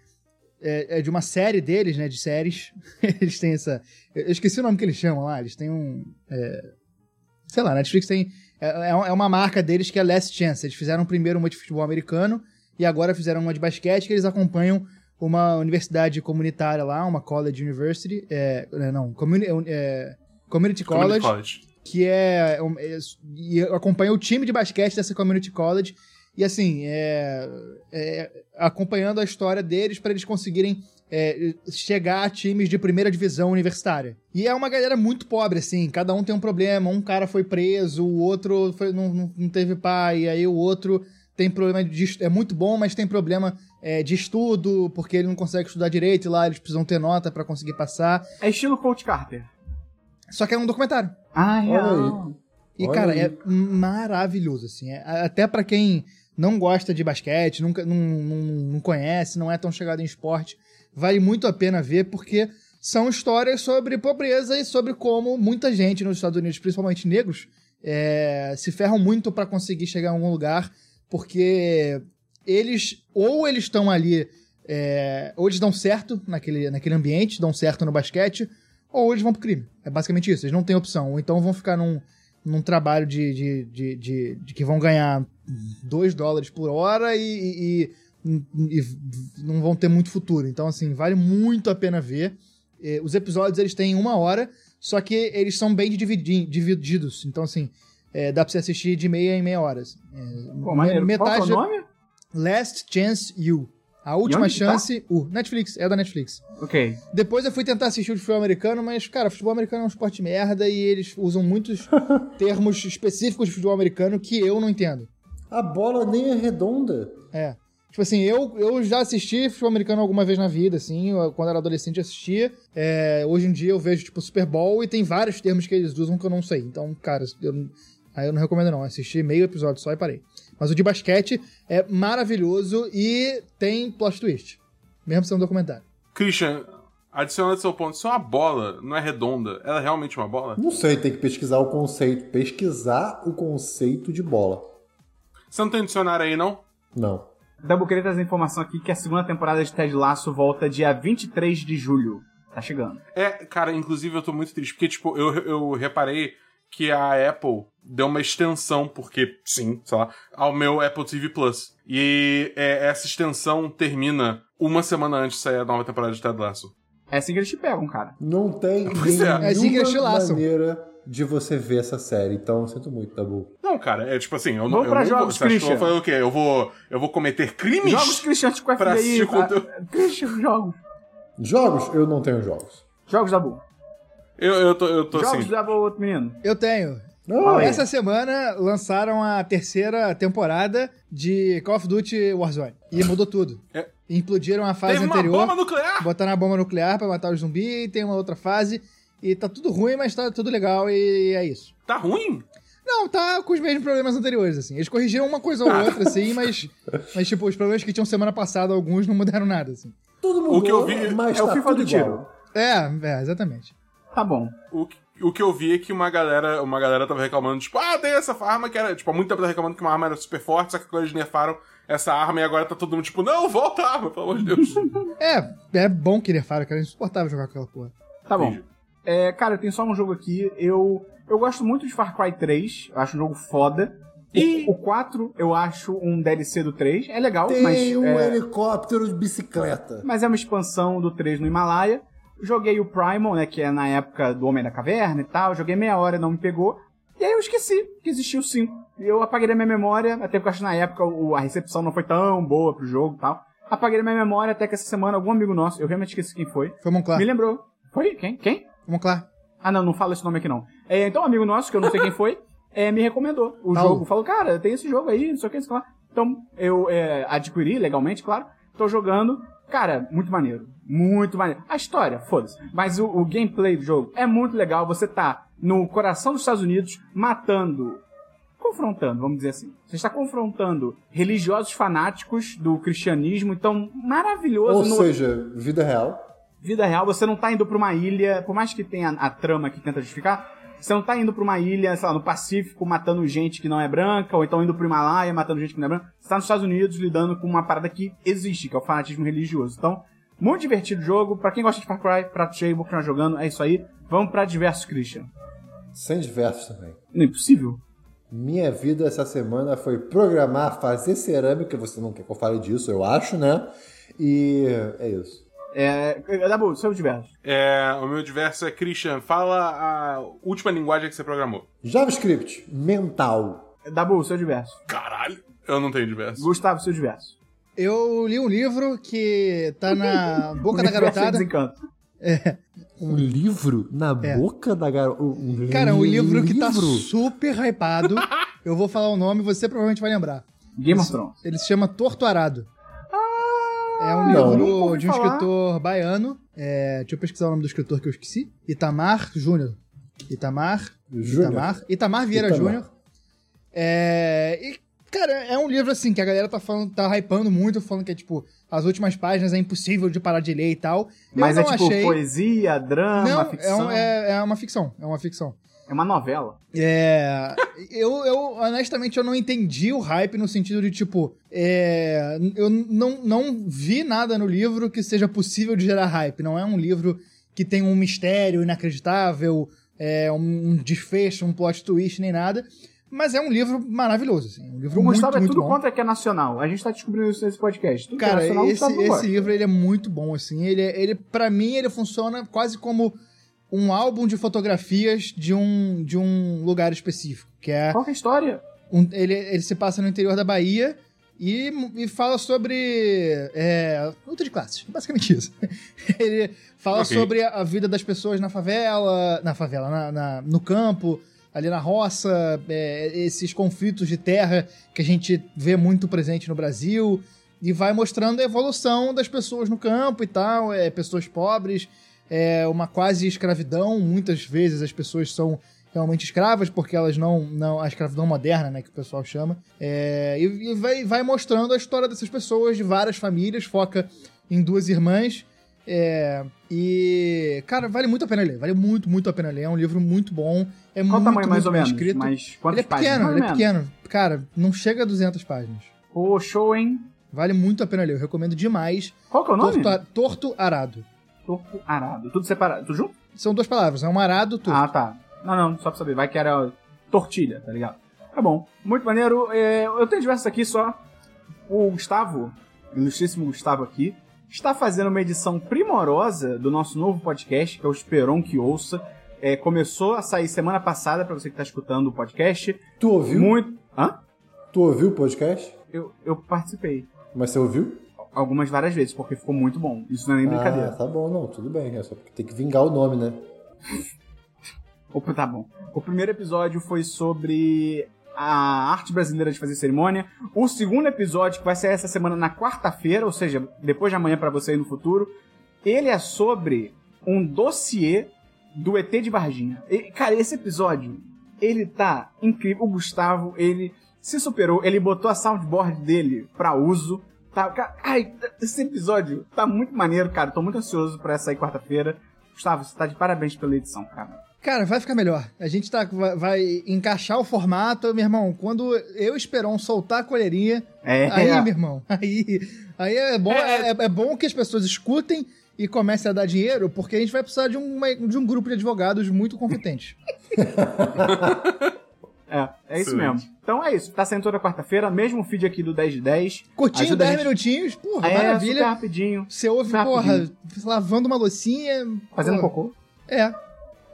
é, é de uma série deles, né, de séries. eles têm essa... Eu esqueci o nome que eles chamam lá, eles têm um... é, sei lá, Netflix tem... É, é uma marca deles que é Last Chance. Eles fizeram primeiro uma de futebol americano e agora fizeram uma de basquete que eles acompanham uma universidade comunitária lá, uma college university, é, é, não, communi é, community college, Community College. que é, um, é- e acompanha o time de basquete dessa community college e assim é, é, acompanhando a história deles para eles conseguirem é, chegar a times de primeira divisão universitária. E é uma galera muito pobre, assim, cada um tem um problema. Um cara foi preso, o outro foi- não, não- teve pai, aí o outro tem problema de. É muito bom, mas tem problema é, de estudo, porque ele não consegue estudar direito e lá eles precisam ter nota para conseguir passar. É estilo Coach Carter. Só que é um documentário. Ah, Olha real. E, Olha cara, aí. é maravilhoso, assim. É- até pra quem não gosta de basquete, nunca, não, não, não conhece, não é tão chegado em esporte, vale muito a pena ver, porque são histórias sobre pobreza e sobre como muita gente nos Estados Unidos, principalmente negros, é, se ferram muito pra conseguir chegar em algum lugar, porque eles, ou eles estão ali, é, ou eles dão certo naquele, naquele ambiente, dão certo no basquete, ou eles vão pro crime. É basicamente isso, eles não têm opção. Ou então vão ficar num, num trabalho de, de, de, de, de que vão ganhar 2 dólares por hora e, e- e- e não vão ter muito futuro. Então, assim, vale muito a pena ver. Eh, Os episódios, eles têm uma hora, só que eles são bem dividi- divididos. Então, assim, eh, dá pra você assistir de meia em meia horas. Eh, Pô, maneiro. me- Qual é o nome? Last Chance You. A última tá? chance, o Netflix, é da Netflix. Ok. Depois eu fui tentar assistir o futebol americano, mas, cara, futebol americano é um esporte merda e eles usam muitos termos específicos de futebol americano que eu não entendo. A bola nem é redonda. É. Tipo assim, eu, eu já assisti futebol americano alguma vez na vida, assim, eu, quando era adolescente eu assistia. É, hoje em dia eu vejo, tipo, Super Bowl e tem vários termos que eles usam que eu não sei. Então, cara, eu, não- aí eu não recomendo não. Assisti meio episódio só e parei. Mas o de basquete é maravilhoso e tem plot twist. Mesmo sendo um documentário. Christian, adicionando seu ponto, se uma bola não é redonda, ela é realmente uma bola? Não sei, tem que pesquisar o conceito. Pesquisar o conceito de bola. Você não tem dicionário aí, não? Não. Dabu, queria trazer informação aqui que a segunda temporada de Ted Lasso volta dia 23 de julho. Tá chegando. É, cara, inclusive eu tô muito triste, porque, tipo, eu, eu reparei que a Apple deu uma extensão, porque, sim, sei lá, ao meu Apple TV Plus. E é, essa extensão termina uma semana antes de sair a nova temporada de Ted Lasso. É assim que eles te pegam, cara. Não tem Pois é. É assim que eles te nenhuma laçam. maneira de você ver essa série. Então, eu sinto muito, Tabu. Não, cara, é tipo assim, eu não, Vamos eu pra não jogos, vou, você acha que eu Christian. vou fazer o quê? Eu vou, eu vou cometer crimes? Jogos Christian com Pra FBI. assistir ah, conteúdo. Christian, jogos. Jogos? Eu não tenho jogos. Jogos Dabu. Eu, eu tô, eu tô Jogos assim. Dabu, outro menino. Eu tenho. Não. Essa semana lançaram a terceira temporada de Call of Duty Warzone. E mudou tudo. É. Implodiram a fase Teve uma anterior. bomba nuclear! botaram a bomba nuclear pra matar os zumbis, e tem uma outra fase. E tá tudo ruim, mas tá tudo legal e é isso. Tá ruim? Não, tá com os mesmos problemas anteriores, assim. Eles corrigiram uma coisa ou outra, assim, mas, mas, tipo, os problemas que tinham semana passada, alguns não mudaram nada, assim. Tudo mudou, O que eu vi mas é o tá FIFA tudo do igual. tiro. É, é, exatamente. Tá bom. O, que- o que eu vi é que uma galera, uma galera tava reclamando, tipo, ah, tem essa arma que era. Tipo, há muito tempo tava reclamando que uma arma era super forte, só que agora eles nerfaram essa arma e agora tá todo mundo, tipo, não, volta a arma, pelo amor de Deus. É, é bom que ele fala, cara. É insuportável jogar com aquela porra. Tá bom. É, cara, tem só um jogo aqui. Eu, eu gosto muito de Far Cry 3. Eu acho um jogo foda. E- O, o 4 eu acho um DLC do 3. É legal, Tem mas, um é, helicóptero de bicicleta. mas é uma expansão do 3 no Himalaia. Joguei o Primal, né, que é na época do Homem da Caverna e tal. Joguei meia hora, não me pegou. E aí eu esqueci que existia o 5. Eu apaguei da minha memória, até porque eu acho que na época a recepção não foi tão boa pro jogo e tal. Apaguei da minha memória até que essa semana algum amigo nosso, eu realmente esqueci quem foi, Foi Monclar. me lembrou. Foi? Quem? Quem? Monclar. Ah, não, não fala esse nome aqui não. É, então, um amigo nosso, que eu não sei quem foi, é, me recomendou o Paulo. jogo. Falou, cara, tem esse jogo aí, não sei o que, sei lá. Então, eu é, adquiri legalmente, claro. Tô jogando. Cara, muito maneiro. Muito maneiro. A história, foda-se. Mas o, o gameplay do jogo é muito legal. Você tá no coração dos Estados Unidos matando. Confrontando, vamos dizer assim. Você está confrontando religiosos fanáticos do cristianismo. Então, maravilhoso. Ou no- seja, vida real. vida real, você não tá indo pra uma ilha, por mais que tenha a trama que tenta justificar, você não tá indo pra uma ilha, sei lá, no Pacífico, matando gente que não é branca, ou então indo pro Himalaia, matando gente que não é branca. Você tá nos Estados Unidos lidando com uma parada que existe, que é o fanatismo religioso. Então, muito divertido o jogo. Pra quem gosta de Far Cry, prato cheio, vou continuar jogando, é isso aí. Vamos pra diversos, Christian. Sem diversos também. Não é impossível. Minha vida essa semana foi programar, fazer cerâmica. Você não quer que eu fale disso, eu acho, né? E é isso. É. Dabu, seu diversos. É, o meu diverso é, Christian, fala a última linguagem que você programou. JavaScript, mental. Dabu, seu diverso. Caralho, eu não tenho diverso. Gustavo, seu diverso. Eu li um livro que tá na boca da garotada. Desencanto. Um livro na É. boca da garota. Um Cara, um li- livro que tá livro? super hypado. Eu vou falar o nome, você provavelmente vai lembrar. Game of Thrones. Ele se chama Torto Arado. É um não. Livro de um falar. escritor baiano. É, deixa eu pesquisar o nome do escritor que eu esqueci. Itamar Júnior. Itamar. Júnior. Itamar. Itamar Vieira Itamar. Júnior. É, e, cara, é um livro assim que a galera tá falando, tá hypando muito, falando que é tipo, as últimas páginas é impossível de parar de ler e tal. Eu Mas é não tipo achei. poesia, drama, Não, é, ficção. um- é, é uma ficção. É uma ficção. É uma novela. É. Eu, eu, honestamente, eu não entendi o hype no sentido de, tipo, é, eu não, não vi nada no livro que seja possível de gerar hype. Não é um livro que tem um mistério inacreditável, é, um, desfecho, um plot twist, nem nada. Mas é um livro maravilhoso, assim. Um livro O muito, Gustavo é muito tudo bom. contra que é nacional. A gente tá descobrindo isso nesse podcast. Tudo que é Cara, nacional, esse, esse livro ele é muito bom, assim. Ele, é- ele para mim, ele funciona quase como um álbum de fotografias de um, de um lugar específico, que é Qual que é a história? um- ele, ele se passa no interior da Bahia e, e fala sobre é, luta de classes, basicamente isso. ele fala Ok. sobre a vida das pessoas na favela, na favela, na, na- no campo, ali na roça, é, esses conflitos de terra que a gente vê muito presente no Brasil, e vai mostrando a evolução das pessoas no campo e tal, é, pessoas pobres, é uma quase escravidão, muitas vezes as pessoas são realmente escravas, porque elas não. não a escravidão moderna, né, que o pessoal chama. É, e, e vai, vai mostrando a história dessas pessoas, de várias famílias, foca em duas irmãs. É, e, cara, vale muito a pena ler. Vale muito, muito a pena ler. É um livro muito bom. É Qual muito, tamanho, mais muito ou bem menos? escrito. Mas Ele é pequeno, ele é pequeno. Cara, não chega a 200 páginas. Pô, show, hein? Vale muito a pena ler. Eu recomendo demais. Qual que é o nome? Torto, torto Arado. Torto arado. Tudo separado. Tudo junto? São duas palavras. É um arado torto. Ah, tá. Não, não, só pra saber. Vai que era tortilha, tá ligado? Tá bom. Muito maneiro. É, eu tenho diversos aqui só. O Gustavo, ilustríssimo Gustavo aqui, está fazendo uma edição primorosa do nosso novo podcast, que é o Esperon que Ouça. É, começou a sair semana passada, pra você que tá escutando o podcast. Tu ouviu? Muito. Hã? Tu ouviu o podcast? Eu, eu participei. Mas você ouviu? Algumas várias vezes, porque ficou muito bom. Isso não é nem brincadeira. Ah, tá bom, não, tudo bem. É só porque tem que vingar o nome, né? Opa, tá bom. O primeiro episódio foi sobre a arte brasileira de fazer cerimônia. O segundo episódio, que vai ser essa semana na quarta-feira, ou seja, depois de amanhã pra você aí no futuro, ele é sobre um dossiê do ET de Varginha. E, cara, esse episódio, ele tá incrível. O Gustavo, ele se superou, ele botou a soundboard dele pra uso. Tá, ca- ai, esse episódio tá muito maneiro, cara. Tô muito ansioso pra essa aí quarta-feira. Gustavo, você tá de parabéns pela edição, cara. Cara, vai ficar melhor. A gente tá, vai, vai encaixar o formato. Meu irmão, quando eu Esperon soltar a colherinha, É, aí, é. meu irmão, aí, aí é, bom, É, é, é bom que as pessoas escutem e comecem a dar dinheiro, porque a gente vai precisar de, uma, de um grupo de advogados muito competentes. É, é isso Excelente. mesmo. Então é isso. Tá saindo toda quarta-feira, mesmo feed aqui do 10 de 10. Curtinho, Ajuda a 10 gente- minutinhos, porra, É, super maravilha. rapidinho. Você ouve, super porra, rapidinho. lavando uma loucinha. Fazendo porra, cocô. É.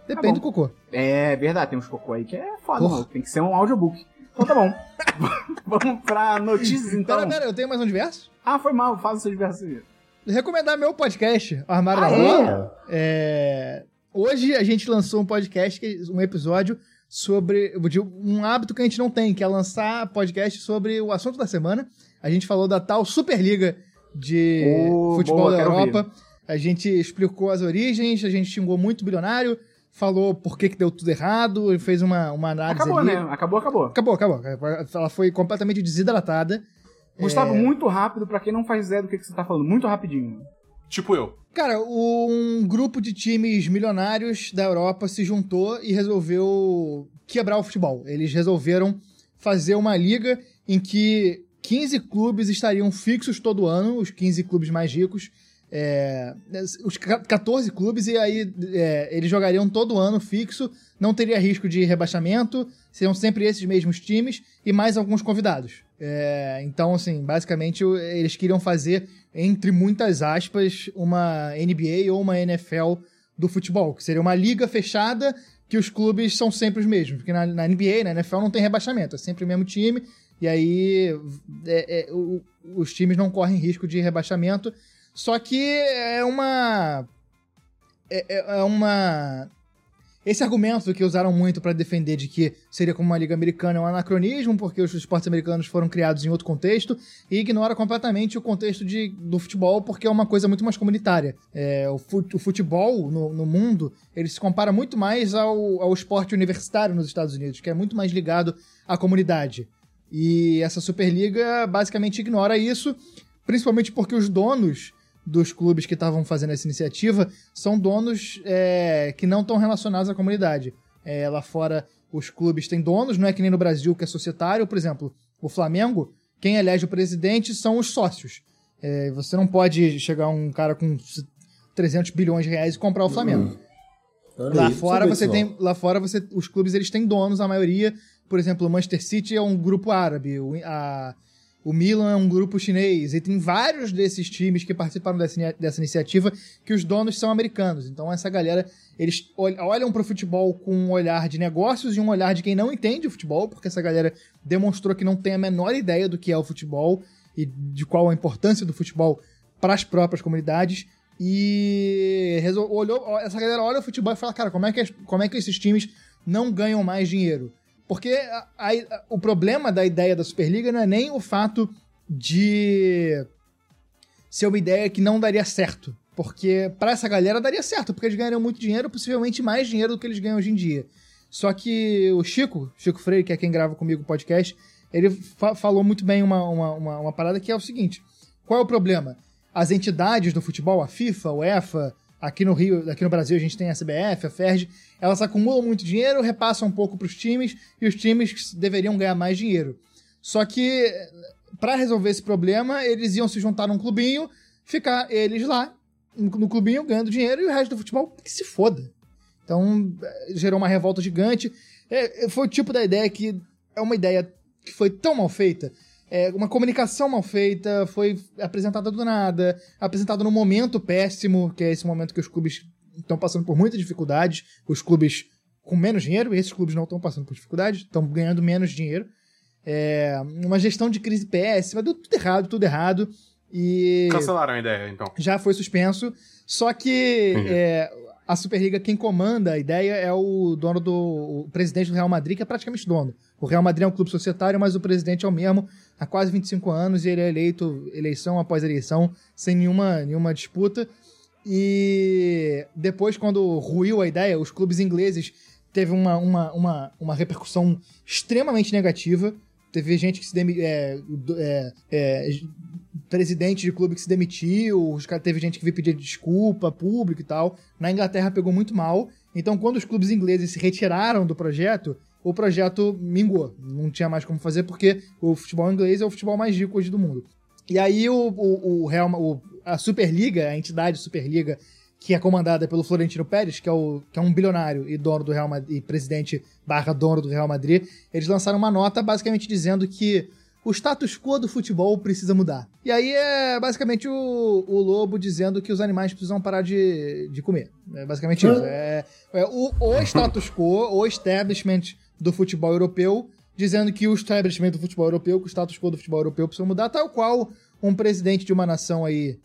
Depende bom. do cocô. É verdade, tem uns cocô aí que é foda, Porra. mano. Tem que ser um audiobook. Então tá bom. Vamos pra notícias então. Pera, pera, eu tenho mais um diverso? Ah, foi mal, faz o seu diverso aí. Recomendar meu podcast, Armário Ah, da é? Rua. É, Hoje a gente lançou um podcast, que- um episódio sobre um hábito que a gente não tem, que é lançar podcast sobre o assunto da semana. A gente falou da tal Superliga de Oh, futebol boa, da Europa. A gente explicou as origens, a gente xingou muito o bilionário, falou por que, que deu tudo errado, fez uma, uma análise Acabou, ali. né? Acabou, acabou. Acabou, acabou. Ela foi completamente desidratada. Gustavo, É. muito rápido, pra quem não faz ideia do que, que você tá falando. Muito rapidinho. Tipo eu. Cara, um grupo de times milionários da Europa se juntou e resolveu quebrar o futebol. Eles resolveram fazer uma liga em que 15 clubes estariam fixos todo ano, os 15 clubes mais ricos. é, os ca- 14 clubes, e aí é, eles jogariam todo ano fixo, não teria risco de rebaixamento, seriam sempre esses mesmos times e mais alguns convidados. É, então, assim, basicamente eles queriam fazer, entre muitas aspas, uma NBA ou uma NFL do futebol, que seria uma liga fechada que os clubes são sempre os mesmos, porque na, na NBA, na NFL não tem rebaixamento, é sempre o mesmo time, e aí é- é, o- os times não correm risco de rebaixamento. Só que é uma. É, é- é uma. Esse argumento que usaram muito pra defender de que seria como uma liga americana é um anacronismo, porque os esportes americanos foram criados em outro contexto, e ignora completamente o contexto de, do futebol, porque é uma coisa muito mais comunitária. É, o, fut- o futebol no, no mundo, ele se compara muito mais ao, ao esporte universitário nos Estados Unidos, que é muito mais ligado à comunidade. E essa Superliga basicamente ignora isso, principalmente porque os donos dos clubes que estavam fazendo essa iniciativa são donos é, que não estão relacionados à comunidade. É, lá fora, os clubes têm donos, não é que nem no Brasil, que é societário. Por exemplo, o Flamengo, quem elege o presidente são os sócios. É, você não pode chegar um cara com 300 bilhões de reais e comprar o Flamengo. Olha Lá aí, fora você tem, lá fora você, os clubes eles têm donos, a maioria, por exemplo, o Manchester City é um grupo árabe, a- o Milan é um grupo chinês, e tem vários desses times que participaram dessa, dessa iniciativa que os donos são americanos. Então essa galera, eles ol- olham pro futebol com um olhar de negócios e um olhar de quem não entende o futebol, porque essa galera demonstrou que não tem a menor ideia do que é o futebol e de qual a importância do futebol para as próprias comunidades. E olhou, essa galera olha o futebol e fala, cara, como é que, como é que esses times não ganham mais dinheiro. Porque a- a- o problema da ideia da Superliga não é nem o fato de ser uma ideia que não daria certo. Porque pra essa galera daria certo, porque eles ganhariam muito dinheiro, possivelmente mais dinheiro do que eles ganham hoje em dia. Só que o Chico, Chico Freire, que é quem grava comigo o podcast, ele fa- falou muito bem uma, uma, uma, uma parada que é o seguinte: qual é o problema? As entidades do futebol, a FIFA, a UEFA, aqui no Rio, aqui no Brasil a gente tem a CBF, a FERJ, elas acumulam muito dinheiro, repassam um pouco para os times e os times deveriam ganhar mais dinheiro. Só que para resolver esse problema, eles iam se juntar num clubinho, ficar eles lá no clubinho ganhando dinheiro e o resto do futebol que se foda. Então eh, gerou uma revolta gigante. É, é, foi o tipo da ideia que é uma ideia que foi tão mal feita. É uma comunicação mal feita, foi apresentada do nada, apresentada num momento péssimo, que é esse momento que os clubes estão passando por muitas dificuldades, os clubes com menos dinheiro, e esses clubes não estão passando por dificuldades, estão ganhando menos dinheiro. É uma gestão de crise péssima, deu tudo errado, tudo errado. E Cancelaram a ideia, então. já foi suspenso. Só que é, a Superliga, quem comanda a ideia é o dono do. o presidente do Real Madrid, que é praticamente dono. O Real Madrid é um clube societário, mas o presidente é o mesmo há quase 25 anos e ele é eleito eleição após eleição, sem nenhuma, nenhuma disputa. E depois, quando ruiu a ideia, os clubes ingleses teve uma, uma, uma, uma repercussão extremamente negativa. Teve gente que se demi é, é, é, presidente de clube que se demitiu, os teve gente que veio pedir desculpa público e tal. Na Inglaterra pegou muito mal. Então, quando os clubes ingleses se retiraram do projeto, o projeto mingou. Não tinha mais como fazer, porque o futebol inglês é o futebol mais rico hoje do mundo. E aí o, o, o Real, o- a Superliga, a entidade Superliga, que é comandada pelo Florentino Pérez, que é, o, que é um bilionário e dono do Real Madrid, e presidente barra dono do Real Madrid, eles lançaram uma nota basicamente dizendo que o status quo do futebol precisa mudar. E aí é basicamente o, o lobo dizendo que os animais precisam parar de, de comer. É basicamente isso. É, é o, o status quo, o establishment do futebol europeu, dizendo que o establishment do futebol europeu, que o status quo do futebol europeu precisa mudar, tal qual um presidente de uma nação aí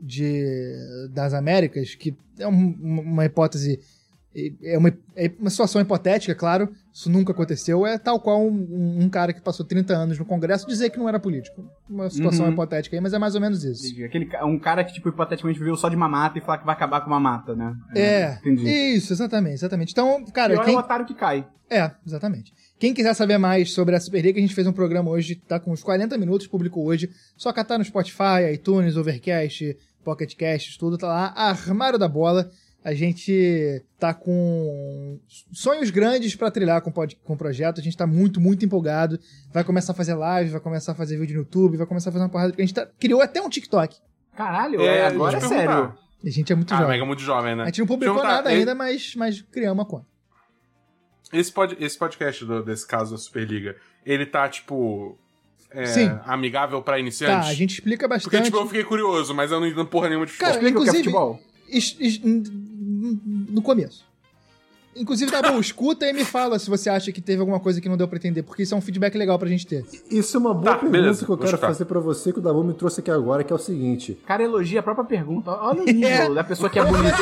de, das Américas, que é um- uma hipótese, é uma, é uma situação hipotética, claro, isso nunca aconteceu, é tal qual um, um cara que passou 30 anos no Congresso dizer que não era político. Uma situação Uhum. hipotética aí, mas é mais ou menos isso. Entendi. Aquele, um cara que, tipo, hipoteticamente viveu só de uma mata e falar que vai acabar com uma mata, né? É, Entendi. isso, exatamente, exatamente. Então, cara, Pior é quem... o otário que cai. É, exatamente. Quem quiser saber mais sobre a Superliga, a gente fez um programa hoje, tá com uns 40 minutos, publicou hoje. Só catar no Spotify, iTunes, Overcast, Pocket Cast, tudo tá lá. Armário da Bola. A gente tá com sonhos grandes pra trilhar com, pod- com o projeto. A gente tá muito, muito empolgado. Vai começar a fazer live, vai começar a fazer vídeo no YouTube, vai começar a fazer uma porrada. A gente tá- criou até um TikTok. Caralho, É, é, agora é sério. A gente é muito Ah, jovem. Mega é muito jovem, né? A gente não publicou nada é- ainda, mas, mas criamos uma conta. Esse, pod, esse podcast do- desse caso da Superliga, ele tá, tipo. É, Sim. amigável pra Tá, iniciantes? a gente explica bastante. Porque, tipo, eu fiquei curioso, mas eu não entendo porra nenhuma de futebol. Cara, Explica o que é inclusive- futebol. No começo. Inclusive, tá bom, escuta e me fala se você acha que teve alguma coisa que não deu pra entender, porque isso é um feedback legal pra gente ter. Isso é uma boa Tá, pergunta beleza, que eu quero chutar. fazer pra você, que o Dabu me trouxe aqui agora, que é o seguinte. Cara elogia a própria pergunta. Olha o nível É. da pessoa que é bonita.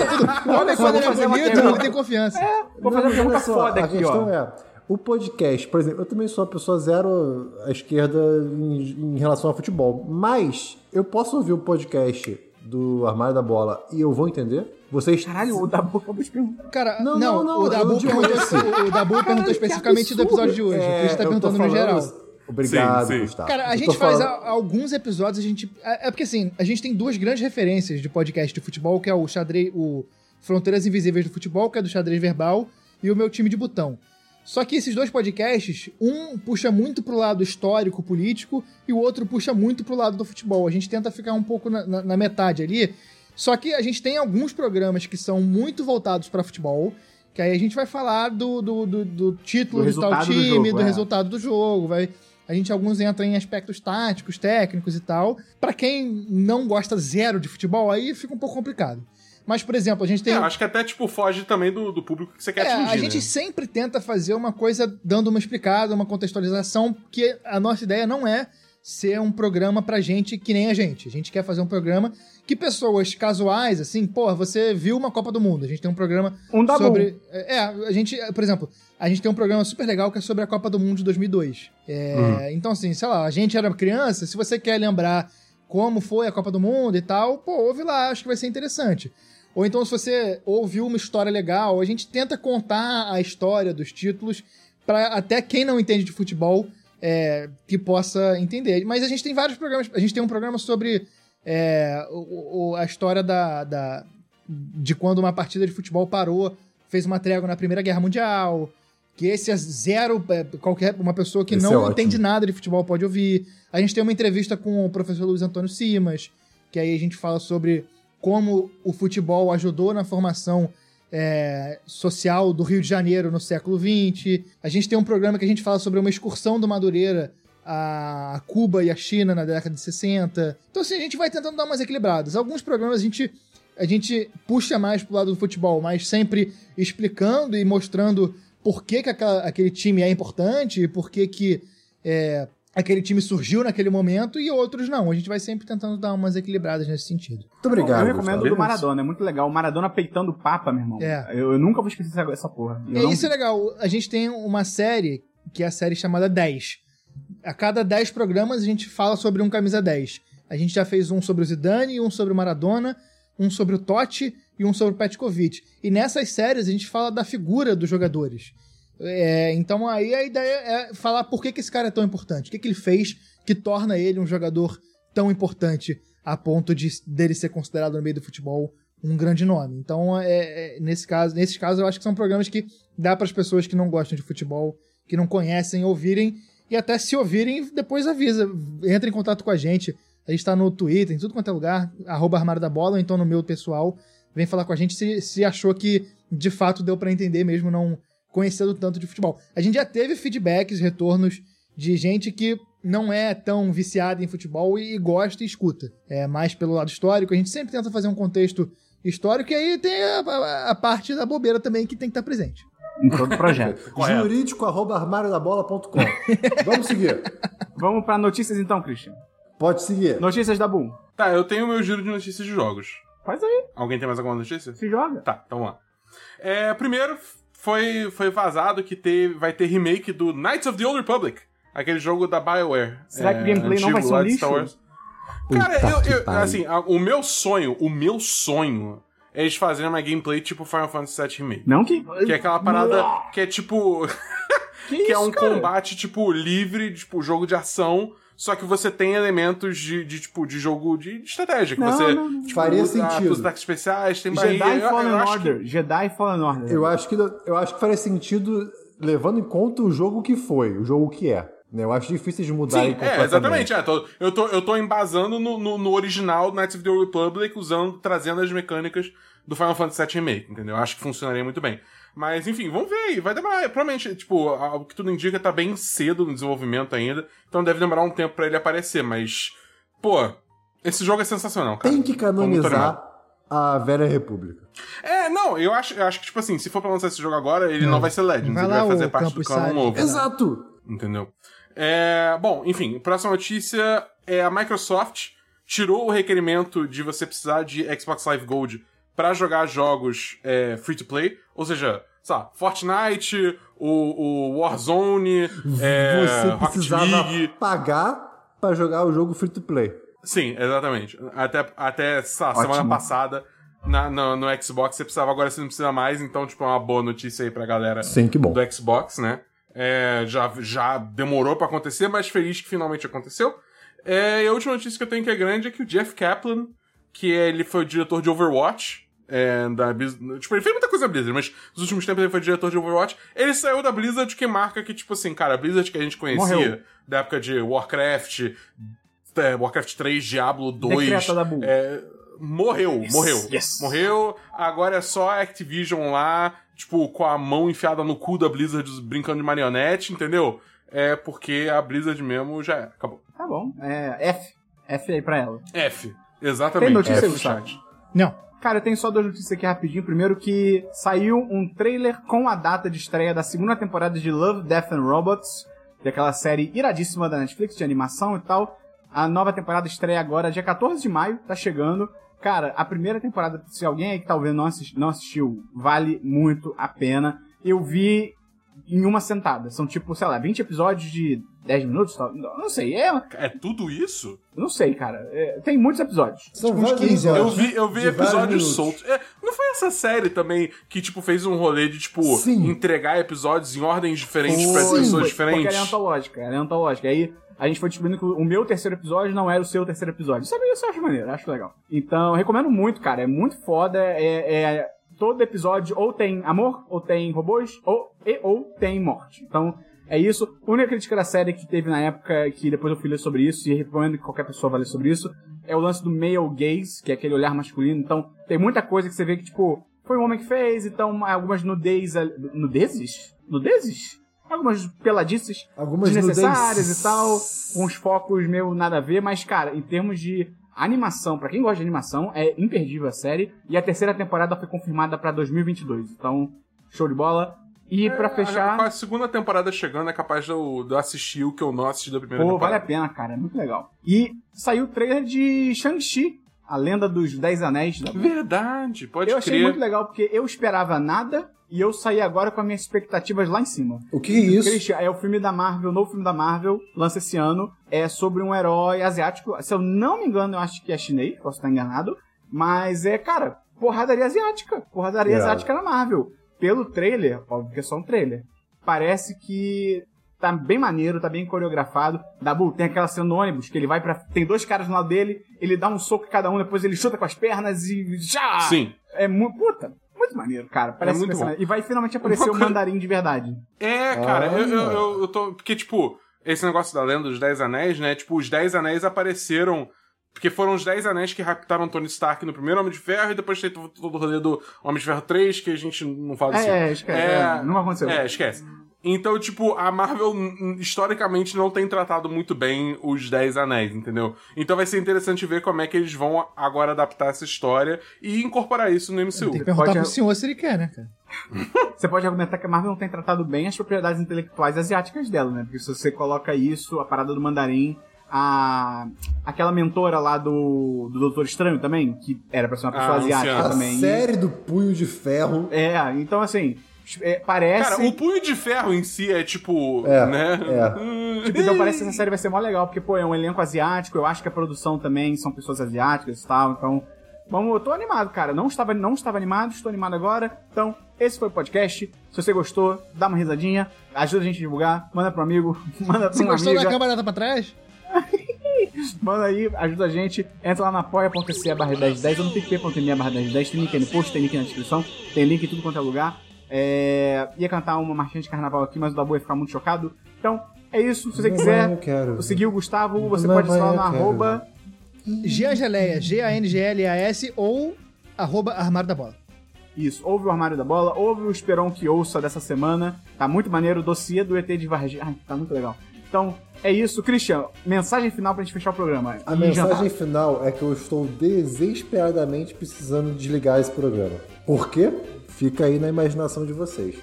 O homem, só, quando vou ele é fazer uma bonito, pergunta. ele tem confiança. Vou fazer Não, uma pergunta olha só, foda a aqui, questão ó. é, o podcast, por exemplo, eu também sou uma pessoa zero à esquerda em, em relação ao futebol, mas eu posso ouvir o podcast do Armário da Bola e eu vou entender? Vocês... Caralho, o Dabu acabou de perguntar. Cara, Não, não, não, o Dabu perguntou, esse. o Dabu perguntou especificamente do episódio de hoje. É, a gente tá tô perguntando no geral. Obrigado, Sim, sim. Gustavo. Cara, a Eu gente faz falando- a- alguns episódios, a gente. É é porque assim, a gente tem duas grandes referências de podcast de futebol, que é o xadrez, o Fronteiras Invisíveis do Futebol, que é do xadrez verbal, e o meu time de botão. Só que esses dois podcasts, um puxa muito pro lado histórico, político, e o outro puxa muito pro lado do futebol. A gente tenta ficar um pouco na, na- na metade ali. Só que a gente tem alguns programas que são muito voltados pra futebol, que aí a gente vai falar do, do, do- do título Do tal resultado do time, jogo, do é. resultado do jogo, vai. A gente alguns entram em aspectos táticos, técnicos e tal. Pra quem não gosta zero de futebol, aí fica um pouco complicado. Mas, por exemplo, a gente tem É, eu acho que até, tipo, foge também do, do público que você quer é, atingir, a gente né? sempre tenta fazer uma coisa dando uma explicada, uma contextualização, porque a nossa ideia não é ser um programa pra gente que nem a gente. A gente quer fazer um programa que pessoas casuais, assim, porra, você viu uma Copa do Mundo. A gente tem um programa Um sobre. É, a gente, por exemplo, a gente tem um programa super legal que é sobre a Copa do Mundo de 2002. É, Então, assim, sei lá, a gente era criança, se você quer lembrar como foi a Copa do Mundo e tal, pô, ouve lá, acho que vai ser interessante. Ou então, se você ouviu uma história legal, a gente tenta contar a história dos títulos para até quem não entende de futebol é, que possa entender. Mas a gente tem vários programas. A gente tem um programa sobre é, o- o- a história da, da- de quando uma partida de futebol parou, fez uma trégua na Primeira Guerra Mundial. Que esse é zero. é, Qualquer uma pessoa que Esse não é entende nada de futebol pode ouvir. A gente tem uma entrevista com o professor Luiz Antônio Simas, que aí a gente fala sobre como o futebol ajudou na formação é, social do Rio de Janeiro no século XX. A gente tem um programa que a gente fala sobre uma excursão do Madureira a Cuba e a China na década de 60. Então, assim, a gente vai tentando dar umas equilibradas. Alguns programas a gente, a gente puxa mais pro lado do futebol, mas sempre explicando e mostrando por que, que aquela- aquele time é importante, por que, que é, aquele time surgiu naquele momento, e outros não. A gente vai sempre tentando dar umas equilibradas nesse sentido. Muito obrigado. eu recomendo Gustavo. do Maradona, é muito legal. O Maradona peitando o Papa, meu irmão. É. Eu, eu nunca vou esquecer essa, essa porra. Eu É, não- Isso é legal. A gente tem uma série, que é a série chamada 10. A cada 10 programas a gente fala sobre um camisa 10. A gente já fez um sobre o Zidane, um sobre o Maradona, um sobre o Totti e um sobre o Petkovic. E nessas séries a gente fala da figura dos jogadores. É, então aí a ideia é falar por que, que esse cara é tão importante. O que, que ele fez que torna ele um jogador tão importante a ponto de dele ser considerado no meio do futebol um grande nome. Então, é, é, nesse caso, nesses casos, eu acho que são programas que dá para as pessoas que não gostam de futebol, que não conhecem, ouvirem e até se ouvirem, depois avisa, entra em contato com a gente. A gente tá no Twitter, em tudo quanto é lugar, arroba armário da bola, ou então no meu pessoal. Vem falar com a gente se, se achou que de fato deu para entender mesmo não conhecendo tanto de futebol. A gente já teve feedbacks, retornos de gente que não é tão viciada em futebol e, e gosta e escuta. É mais pelo lado histórico. A gente sempre tenta fazer um contexto histórico e aí tem a, a- a parte da bobeira também que tem que estar presente. Em todo projeto. Jurídico arroba armáriodabola.com. Vamos seguir. Vamos pra notícias então, Christian. Pode seguir. Notícias da Boom. Tá, eu tenho meu giro de notícias de jogos. Faz aí, Alguém tem mais alguma notícia? se joga. Tá, então vamos lá. É, primeiro, foi, foi vazado que teve, vai ter remake do Knights of the Old Republic. Aquele jogo da BioWare. Será que o gameplay não vai ser um lixo? Star Wars. Cara, Puta eu, que eu- assim, a- o meu sonho, o meu sonho é eles fazerem uma gameplay tipo Final Fantasy VII Remake. Não que. Que é aquela parada que é tipo. Que, que é isso, um cara? combate, tipo, livre, tipo, jogo de ação, só que você tem elementos de, de, tipo, de jogo de estratégia. Que Não, você, não, não. tipo, Faria usa sentido. os ataques especiais, tem Jedi. Eu- Fallen eu acho que- Order. Jedi Fallen Order. Eu acho, que, eu acho que faria sentido levando em conta o jogo que foi, o jogo que é. né? Eu acho difícil de mudarem Sim, completamente. é, exatamente. É, tô- eu, tô, eu tô embasando no, no, no original Knights of the Old Republic, usando, trazendo as mecânicas do Final Fantasy VII Remake, entendeu? Eu acho que funcionaria muito bem. Mas, enfim, vamos ver aí. Vai demorar. Provavelmente, tipo, o que tudo indica tá bem cedo no desenvolvimento ainda. Então deve demorar um tempo pra ele aparecer, mas. Pô, esse jogo é sensacional, cara. Tem que canonizar a Velha República. É, não, eu acho, eu acho que, tipo assim, se for pra lançar esse jogo agora, ele não, vai ser Legends, Vai ele vai fazer parte do canon novo. Exato! Entendeu? É, bom, enfim, próxima notícia é a Microsoft tirou o requerimento de você precisar de Xbox Live Gold pra jogar jogos é, free to play, ou seja, sabe, Fortnite, o, o Warzone, é, Você precisava pagar pra jogar o jogo free to play. Sim, exatamente. Até, até lá, semana passada na, no, no Xbox você precisava, agora você não precisa mais, então, tipo, é uma boa notícia aí pra galera Sim, que bom. do Xbox, né? É, já, já demorou pra acontecer, mas feliz que finalmente aconteceu. É, e a última notícia que eu tenho que é grande é que o Jeff Kaplan, que é- ele foi o diretor de Overwatch, é, da Blizzard, tipo, ele fez muita coisa da Blizzard, mas nos últimos tempos ele foi diretor de Overwatch. Ele saiu da Blizzard, que marca que, tipo assim, cara, a Blizzard que a gente conhecia, Morreu. da época de Warcraft, é, Warcraft 3, Diablo 2, Decreta da Bull. é, morreu, morreu. yes. Morreu, agora é só a Activision lá, tipo, com a mão enfiada no cu da Blizzard brincando de marionete, entendeu? É porque a Blizzard mesmo já era. Acabou. Tá bom. É, F. F aí pra ela. F. Exatamente. Tem notícia, F no chat. Não. Cara, eu tenho só duas notícias aqui rapidinho. Primeiro que saiu um trailer com a data de estreia da segunda temporada de Love, Death and Robots. daquela série iradíssima da Netflix de animação e tal. A nova temporada estreia agora, dia 14 de maio, tá chegando. Cara, a primeira temporada, se alguém aí que talvez não, assisti, não assistiu, vale muito a pena. Eu vi em uma sentada. São tipo, sei lá, 20 episódios de 10 minutos? tal. Não sei, é. É tudo isso? Não sei, cara. É, tem muitos episódios. São Tipo uns vários 15 Eu episódios vi, eu vi episódios soltos. É, não foi essa série também que, tipo, fez um rolê de, tipo, Sim. entregar episódios em ordens diferentes Foi, pra pessoas foi, diferentes? Porque ela é antológica, ela é antológica. Aí a gente foi descobrindo que o meu terceiro episódio não era o seu terceiro episódio. Sabe, isso eu acho maneiro, eu acho legal. Então, eu recomendo muito, cara. É muito foda. É, é- todo episódio ou tem amor, ou tem robôs, ou, e, ou tem morte. Então, é isso. A única crítica da série que teve na época, que depois eu fui ler sobre isso, e recomendo que qualquer pessoa vá ler sobre isso, é o lance do male gaze, que é aquele olhar masculino. Então, tem muita coisa que você vê que, tipo, foi um homem que fez, então algumas nudez... Nudezes? Nudezes? Algumas peladices Algumas desnecessárias nudez. e tal, com uns focos meio nada a ver, mas, cara, em termos de animação, pra quem gosta de animação, é imperdível a série, e a terceira temporada foi confirmada pra 2022, então, show de bola. E pra É, Com fechar, a segunda temporada chegando, é capaz de eu, de eu assistir o que eu não assisti da primeira pô, vale a temporada. pena, cara, é muito legal. E saiu o trailer de Shang-Chi, a lenda dos Dez Anéis. Da... Verdade, pode Eu achei crer. muito legal, porque eu esperava nada, e eu saí agora com as minhas expectativas lá em cima. O que é isso? Christian, é o filme da Marvel, o novo filme da Marvel, lança esse ano. É sobre um herói asiático. Se eu não me engano, eu acho que é chinês, posso estar enganado. Mas é, cara, porradaria asiática. Porradaria Irado. asiática na Marvel. Pelo trailer, óbvio que é só um trailer. Parece que tá bem maneiro, tá bem coreografado. Dabu, tem aquela cena no ônibus que ele vai pra. Tem dois caras no lado dele, ele dá um soco em cada um, depois ele chuta com as pernas e. Já! Sim. É muito. Puta, muito maneiro, cara. Parece muito que vai ser- E vai finalmente aparecer o mandarim de verdade. É, cara, eu, eu, eu, eu tô. Porque, tipo, esse negócio da lenda dos Dez Anéis, né? Tipo, os Dez Anéis apareceram. Porque foram os Dez Anéis que raptaram Tony Stark no primeiro Homem de Ferro e depois tem todo, o rolê do Homem de Ferro 3, que a gente não fala disso. É, esquece. É, não aconteceu. É, esquece. Então, tipo, a Marvel, historicamente, não tem tratado muito bem os Dez Anéis, entendeu? Então vai ser interessante ver como é que eles vão agora adaptar essa história e incorporar isso no MCU. Tem que perguntar Pode- pro senhor se ele quer, né, cara? Você pode argumentar que a Marvel não tem tratado bem as propriedades intelectuais asiáticas dela, né? Porque se você coloca isso, a parada do mandarim, a aquela mentora lá do, do Doutor Estranho também, que era pra ser uma pessoa Ah, asiática anciã. A também. série do Punho de Ferro. É, então assim, é, parece. Cara, o punho de ferro em si é tipo. É, né? Tipo, então parece que essa série vai ser mó legal, porque, pô, é um elenco asiático, eu acho que a produção também são pessoas asiáticas e tal, então. Vamos, eu tô animado, cara. Não estava, não estava animado, estou animado agora. Então, esse foi o podcast. Se você gostou, dá uma risadinha, ajuda a gente a divulgar, manda pro amigo, manda pra Você uma gostou amiga, da câmera pra trás? manda aí, ajuda a gente. Entra lá na apoia.se barra 1010 ou no picpay.me barra 1010. Tem link aí no post, tem link na descrição, tem link em tudo quanto é lugar. É... Ia cantar uma marchinha de carnaval aqui, mas o Dabu ia ficar muito chocado. Então, é isso. Se você Mamãe, quiser seguir o Gustavo, você pode lá no arroba Giangeleia, G-A-N-G-L-A-S ou arroba armário da bola. Isso, ouve o Armário da Bola, ouve o Esperon que ouça dessa semana. Tá muito maneiro, o dossiê do ET de Varginha. Ai, tá muito legal. Então, é isso. Christian, mensagem final pra gente fechar o programa. A E mensagem jantar. final é que eu estou desesperadamente precisando desligar esse programa. Por quê? Fica aí na imaginação de vocês.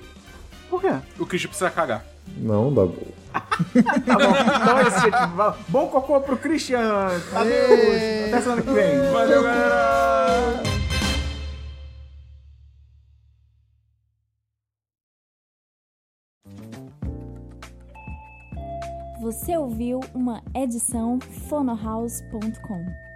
Por quê? O Christian precisa cagar. Não, Dabu. Tá bom. então é isso, gente. Bom cocô pro Christian. Adeus. Até semana que vem. Valeu, galera! Você ouviu uma edição fonohouse.com.